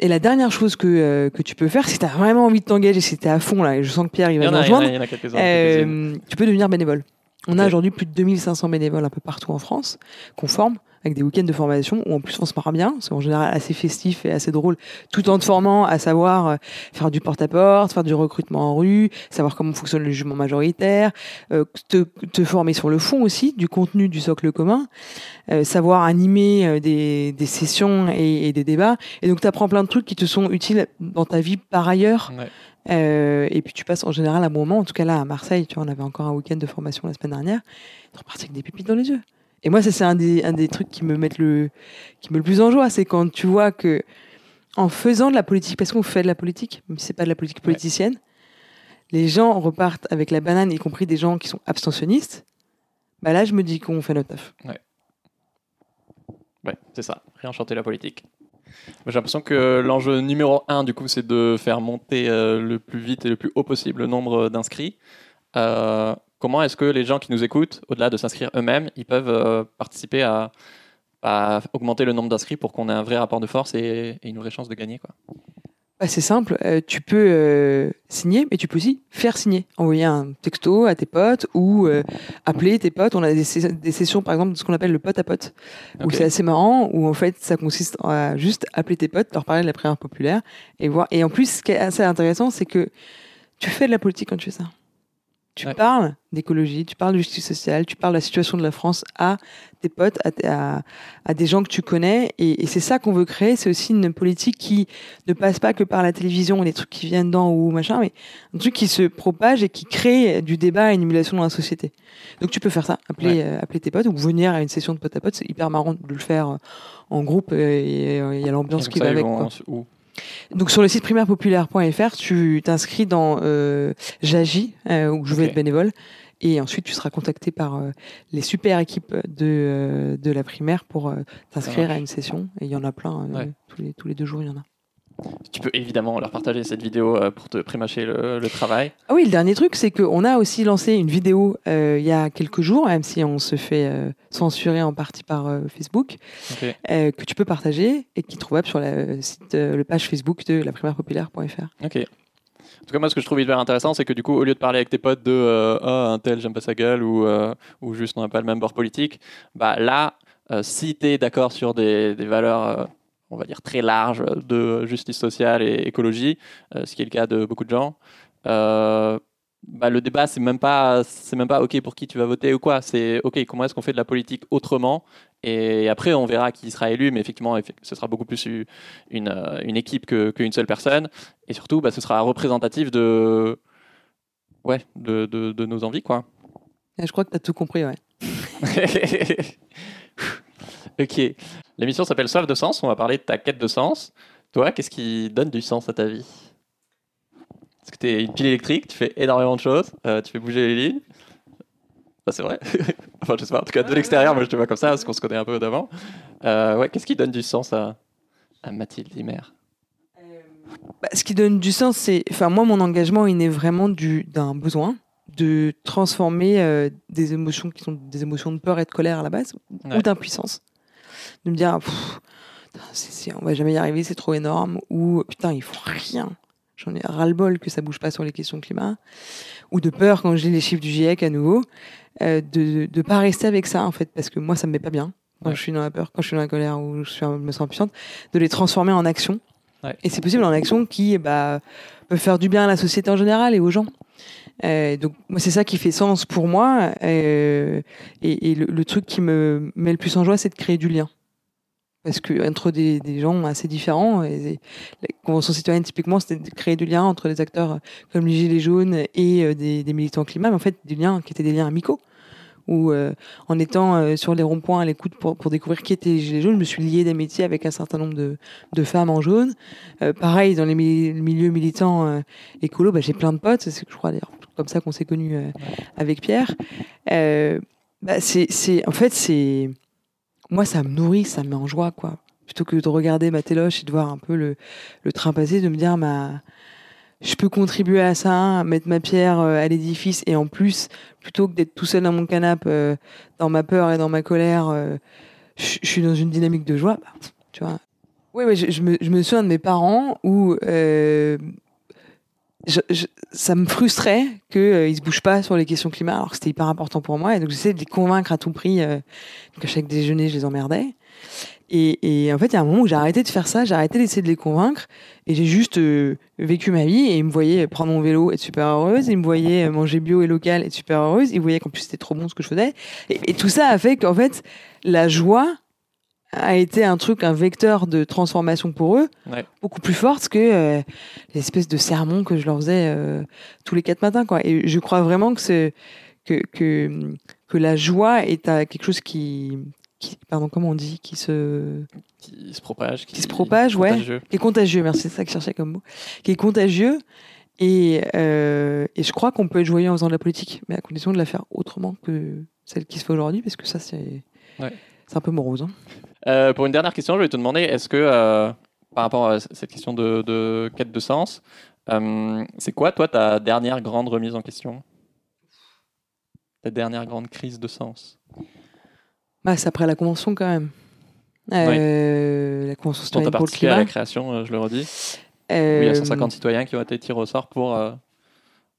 Et la dernière chose que, euh, que tu peux faire, si tu as vraiment envie de t'engager, si tu es à fond, là, et je sens que Pierre, il va nous a, il y en a, rejoindre, y en a euh, tu peux devenir bénévole. On a aujourd'hui plus de 2500 bénévoles un peu partout en France qu'on forme avec des week-ends de formation où en plus on se marre bien, c'est en général assez festif et assez drôle, tout en te formant à savoir euh, faire du porte-à-porte, faire du recrutement en rue, savoir comment fonctionne le jugement majoritaire, euh, te, te former sur le fond aussi du contenu du socle commun, euh, savoir animer des, des sessions et, et des débats. Et donc tu apprends plein de trucs qui te sont utiles dans ta vie par ailleurs Ouais. euh, et puis tu passes en général un bon moment. En tout cas là à Marseille, tu vois, on avait encore un week-end de formation la semaine dernière. Tu reparti avec des pépites dans les yeux. Et moi, ça c'est un des, un des trucs qui me mettent le, qui me met le plus en joie, c'est quand tu vois que en faisant de la politique, parce qu'on fait de la politique, même si c'est pas de la politique Ouais. politicienne, les gens repartent avec la banane, y compris des gens qui sont abstentionnistes. Bah là, je me dis qu'on fait notre taf. Ouais, c'est ça. Réenchanter la politique. J'ai l'impression que l'enjeu numéro un, du coup, c'est de faire monter euh, le plus vite et le plus haut possible le nombre d'inscrits. Euh, comment est-ce que les gens qui nous écoutent, au-delà de s'inscrire eux-mêmes, ils peuvent euh, participer à, à augmenter le nombre d'inscrits pour qu'on ait un vrai rapport de force et, et une vraie chance de gagner quoi. Bah, c'est simple, euh, tu peux euh, signer, mais tu peux aussi faire signer. Envoyer un texto à tes potes ou appeler tes potes. On a des, sessions, par exemple, de ce qu'on appelle le pote à pote, où c'est assez marrant, où en fait, ça consiste à juste appeler tes potes, leur parler de la prière populaire et voir. Et en plus, ce qui est assez intéressant, c'est que tu fais de la politique quand tu fais ça. Tu Ouais. parles d'écologie, tu parles de justice sociale, tu parles de la situation de la France à tes potes, à, à- à des gens que tu connais. Et, et c'est ça qu'on veut créer. C'est aussi une politique qui ne passe pas que par la télévision, les trucs qui viennent dedans ou machin, mais un truc qui se propage et qui crée du débat et une émulation dans la société. Donc tu peux faire ça, appeler, euh, appeler tes potes ou venir à une session de pote à pote. C'est hyper marrant de le faire euh, en groupe et euh, il y a l'ambiance qui va avec. quoi. où Donc sur le site primairePopulaire.fr, tu t'inscris dans euh, J'agis, euh, où je veux être bénévole. Et ensuite, tu seras contacté par euh, les super équipes de, euh, de la primaire pour euh, t'inscrire à une session. Et il y en a plein, euh, Ouais. tous, les, tous les deux jours, il y en a. Tu peux évidemment leur partager cette vidéo euh, pour te prémâcher le, le travail. Ah oui, le dernier truc, c'est qu'on a aussi lancé une vidéo euh, il y a quelques jours, même si on se fait euh, censurer en partie par euh, Facebook, Ok. que tu peux partager et qui est trouvable sur la, site, le page Facebook de la primairePopulaire.fr. Ok. En tout cas, moi, ce que je trouve hyper intéressant, c'est que du coup, au lieu de parler avec tes potes de ah, un tel, j'aime pas sa gueule, ou, ou juste on n'a pas le même bord politique, bah là, si tu es d'accord sur des, des valeurs, on va dire, très larges de justice sociale et écologie, euh, ce qui est le cas de beaucoup de gens, euh, bah, le débat, c'est même pas, c'est même pas OK pour qui tu vas voter ou quoi. C'est OK, comment est-ce qu'on fait de la politique autrement? Et après, on verra qui sera élu, mais effectivement, effe- ce sera beaucoup plus une, euh, une équipe que- qu'une seule personne. Et surtout, bah, ce sera représentatif de, ouais, de, de, de nos envies, quoi. Et je crois que tu as tout compris, ouais. ok. L'émission s'appelle Soif de sens. On va parler de ta quête de sens. Toi, qu'est-ce qui donne du sens à ta vie? Est-ce que tu es une pile électrique Tu fais énormément de choses euh, Tu fais bouger les lignes Ça, c'est vrai. enfin, je sais pas. En tout cas, de l'extérieur, moi, je te vois comme ça parce qu'on se connaît un peu d'avant. Euh, ouais, qu'est-ce qui donne du sens à, à Mathilde Limer Bah, ce qui donne du sens, c'est. Enfin, moi, mon engagement, il naît vraiment du- d'un besoin de transformer euh, des émotions qui sont des émotions de peur et de colère à la base, Ouais. ou d'impuissance. De me dire, c'est- on va jamais y arriver, c'est trop énorme, ou putain, ils font rien. J'en ai ras-le-bol que ça bouge pas sur les questions climat, ou de peur quand je lis les chiffres du GIEC à nouveau, euh, de ne pas rester avec ça, en fait, parce que moi, ça me met pas bien quand Ouais. je suis dans la peur, quand je suis dans la colère ou je, suis, je me sens impuissante, de les transformer en action. Ouais. Et c'est possible en action qui bah, peut faire du bien à la société en général et aux gens. Euh, donc moi c'est ça qui fait sens pour moi euh, et, et le, le truc qui me met le plus en joie c'est de créer du lien parce que entre des, des gens assez différents et la convention citoyenne typiquement c'était de créer du lien entre des acteurs comme les gilets jaunes et euh, des, des militants climat mais en fait des liens qui étaient des liens amicaux. Où euh, en étant euh, sur les ronds-points à l'écoute pour, pour découvrir qui étaient les gilets jaunes je me suis lié d'amitié avec un certain nombre de, de femmes en jaune. Euh, pareil dans les mi- milieux militants euh, écolo bah, j'ai plein de potes c'est je crois d'ailleurs comme ça qu'on s'est connus euh, avec Pierre. Euh, bah, c'est en fait c'est moi ça me nourrit ça me met en joie quoi plutôt que de regarder ma téloche et de voir un peu le, le train passer de me dire ma je peux contribuer à ça, mettre ma pierre euh, à l'édifice et en plus, plutôt que d'être tout seul dans mon canapé, euh, dans ma peur et dans ma colère, euh, je suis dans une dynamique de joie. bah, tu vois. Oui, ouais, je, me, je me souviens de mes parents où je- je- ça me frustrait qu'ils ne se bougent pas sur les questions climat, alors que c'était hyper important pour moi. Et donc j'essayais de les convaincre à tout prix. Euh, donc à chaque déjeuner, je les emmerdais. Et, et en fait, il y a un moment où j'ai arrêté de faire ça, j'ai arrêté d'essayer de les convaincre. Et j'ai juste euh, vécu ma vie et ils me voyaient prendre mon vélo, être super heureuse. Ils me voyaient euh, manger bio et local, être super heureuse. Ils voyaient qu'en plus c'était trop bon ce que je faisais. Et, et tout ça a fait qu'en fait, la joie a été un truc, un vecteur de transformation pour eux, Ouais. beaucoup plus forte que euh, l'espèce de sermon que je leur faisais euh, tous les quatre matins. Quoi. Et je crois vraiment que, que, que, que la joie est à quelque chose qui, qui, pardon, comment on dit, qui se, Qui se propage. Qui se propage, ouais. contagieux. qui est contagieux, merci, c'est ça que je cherchais comme mot, qui est contagieux. Et, euh, et je crois qu'on peut être joyeux en faisant de la politique, mais à condition de la faire autrement que celle qui se fait aujourd'hui, parce que ça, c'est Ouais. c'est un peu morose. hein. Euh, pour une dernière question, je vais te demander, est-ce que, euh, par rapport à cette question de, de quête de sens, euh, c'est quoi, toi, ta dernière grande remise en question? Ta dernière grande crise de sens? Bah, c'est après la convention quand même. Euh, La convention citoyenne pour le participé à la climat. création, je le redis. Où il y a 150 citoyens qui ont été tirés au sort pour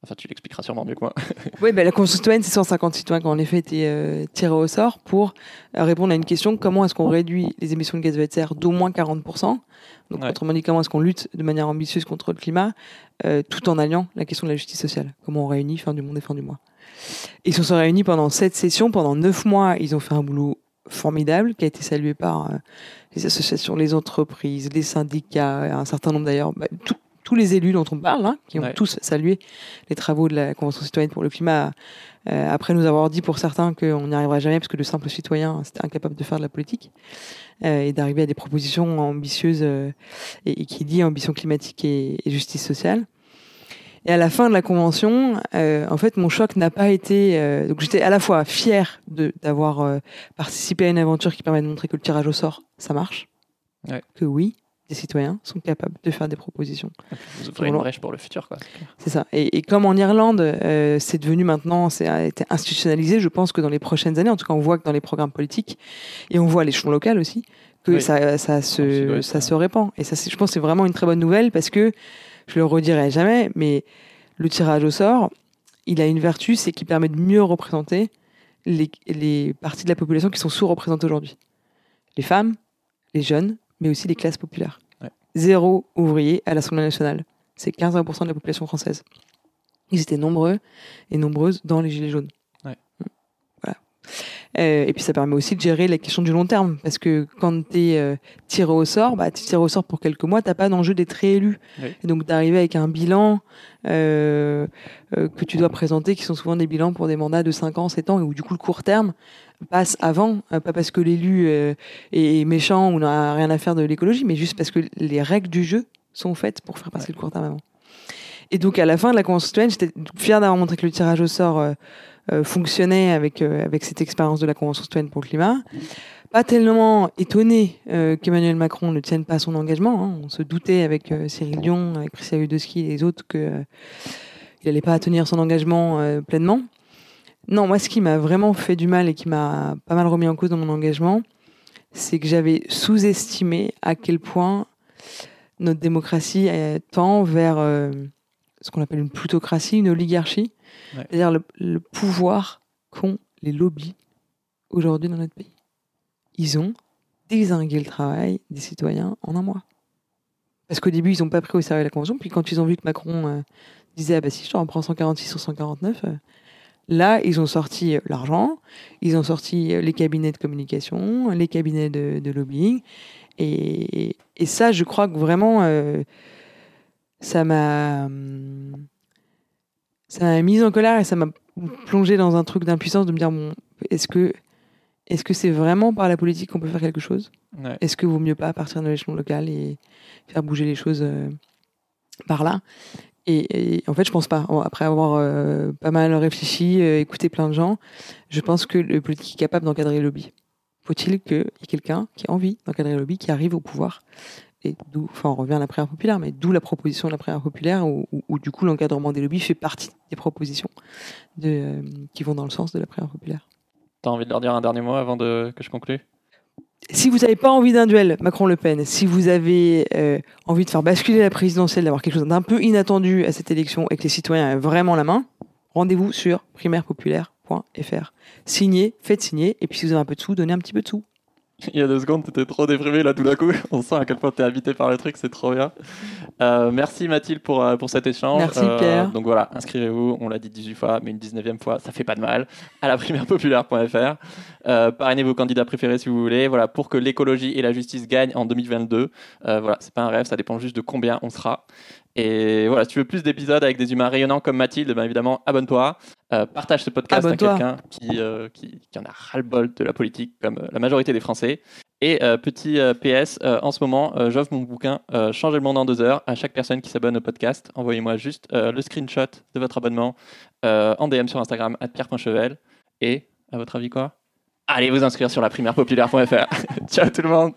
Enfin, tu l'expliqueras sûrement mieux que moi. Oui, ben, la Convention citoyenne, c'est 150 citoyens qui ont en effet été euh, tirés au sort pour euh, répondre à une question comment est-ce qu'on réduit les émissions de gaz à effet de serre d'au moins 40% Donc, Ouais. autrement dit, comment est-ce qu'on lutte de manière ambitieuse contre le climat euh, tout en alliant la question de la justice sociale? Comment on réunit fin du monde et fin du mois? Ils se sont réunis pendant sept sessions, pendant neuf mois. Ils ont fait un boulot formidable qui a été salué par euh, les associations, les entreprises, les syndicats, un certain nombre d'ailleurs, bah, tout- tous les élus dont on parle, hein, qui ont Ouais. tous salué les travaux de la Convention citoyenne pour le climat, euh, après nous avoir dit pour certains qu'on n'y arrivera jamais parce que le simple citoyen c'était incapable de faire de la politique euh, et d'arriver à des propositions ambitieuses euh, et, et qui dit ambition climatique et, et justice sociale. Et à la fin de la convention, euh, en fait, mon choc n'a pas été. euh, donc j'étais à la fois fière de- d'avoir euh, participé à une aventure qui permet de montrer que le tirage au sort, ça marche. Ouais. Que oui, des citoyens sont capables de faire des propositions. Vous ouvrez une brèche pour le futur, quoi. c'est ça. Et, et comme en Irlande, euh, c'est devenu maintenant, c'est a été institutionnalisé, je pense que dans les prochaines années, en tout cas, on voit que dans les programmes politiques, et on voit à l'échelon local aussi, que Oui. ça, ça, se, ça se répand. Et ça, je pense que c'est vraiment une très bonne nouvelle parce que, je le redirai jamais, mais le tirage au sort, il a une vertu, c'est qu'il permet de mieux représenter les, les parties de la population qui sont sous-représentées aujourd'hui. Les femmes, les jeunes, mais aussi les classes populaires. Ouais. Zéro ouvrier à l'Assemblée nationale. C'est 15% de la population française. Ils étaient nombreux et nombreuses dans les Gilets jaunes. Ouais. Voilà. Euh, et puis ça permet aussi de gérer les questions du long terme. Parce que quand tu es tiré au sort, bah, tu es tiré au sort pour quelques mois, tu pas d'enjeu d'être réélu. Oui. Et donc d'arriver avec un bilan euh, euh, que tu dois présenter, qui sont souvent des bilans pour des mandats de 5 ans, 7 ans, et où du coup le court terme passe avant, euh, pas parce que l'élu euh, est méchant ou n'a rien à faire de l'écologie, mais juste parce que les règles du jeu sont faites pour faire passer Ouais. le court terme avant. Et donc à la fin de la Convention citoyenne, j'étais fière d'avoir montré que le tirage au sort euh, euh, fonctionnait avec, euh, avec cette expérience de la Convention citoyenne pour le climat. Pas tellement étonné euh, qu'Emmanuel Macron ne tienne pas son engagement. hein. On se doutait avec euh, Cyril Dion, avec Christian Udowski et les autres que euh, il n'allait pas tenir son engagement euh, pleinement. Non, moi, ce qui m'a vraiment fait du mal et qui m'a pas mal remis en cause dans mon engagement, c'est que j'avais sous-estimé à quel point notre démocratie euh, tend vers euh, ce qu'on appelle une plutocratie, une oligarchie, C'est-à-dire le, pouvoir qu'ont les lobbies aujourd'hui dans notre pays. Ils ont désingué le travail des citoyens en un mois. Parce qu'au début, ils n'ont pas pris au sérieux la convention, puis quand ils ont vu que Macron euh, disait Ah bah si, je te reprends 146 sur 149, euh, là, ils ont sorti euh, l'argent, ils ont sorti euh, les cabinets de communication, les cabinets de, lobbying. Et, ça, je crois que vraiment, ça m'a. hum, Ça m'a mise en colère et ça m'a plongé dans un truc d'impuissance de me dire bon, est-ce que est-ce que c'est vraiment par la politique qu'on peut faire quelque chose? Ouais. Est-ce que vaut mieux pas partir de l'échelon local et faire bouger les choses euh, par là? Et, et en fait, je pense pas. Après avoir euh, pas mal réfléchi, euh, écouté plein de gens, je pense que le politique est capable d'encadrer le lobby. Faut-il qu'il y ait quelqu'un qui a envie d'encadrer le lobby, qui arrive au pouvoir? Et d'où, enfin, on revient à la prière populaire, mais d'où la proposition de la prière populaire, où, où- où, du coup l'encadrement des lobbies fait partie des propositions de, euh, qui vont dans le sens de la prière populaire. T'as envie de leur dire un dernier mot avant de... que je conclue? Si vous n'avez pas envie d'un duel Macron-Le Pen, si vous avez euh, envie de faire basculer la présidentielle, d'avoir quelque chose d'un peu inattendu à cette élection et que les citoyens aient vraiment la main, rendez-vous sur primairepopulaire.fr. Signez, faites signer, et puis si vous avez un peu de sous, donnez un petit peu de sous. Il y a deux secondes, t'étais trop déprimé là tout d'un coup. On sent à quel point t'es habité par le truc, c'est trop bien. Euh, merci Mathilde pour, euh, pour cet échange. Merci, Euh, Pierre. Donc voilà, inscrivez-vous, on l'a dit 18 fois, mais une 19e fois, ça fait pas de mal, à la primairepopulaire.fr. Euh, parrainez vos candidats préférés si vous voulez, voilà, pour que l'écologie et la justice gagnent en 2022. Euh, voilà, c'est pas un rêve, ça dépend juste de combien on sera. Et voilà, si tu veux plus d'épisodes avec des humains rayonnants comme Mathilde, bien évidemment, abonne-toi. Euh, partage ce podcast à quelqu'un qui, euh, qui, qui en a ras-le-bol de la politique, comme euh, la majorité des Français. Et euh, petit PS, en ce moment, j'offre mon bouquin Changer le monde en deux heures à chaque personne qui s'abonne au podcast. Envoyez-moi juste le screenshot de votre abonnement en DM sur Instagram, à pierre.chevel. Et, à votre avis, quoi? Allez vous inscrire sur la primairepopulaire.fr. Ciao tout le monde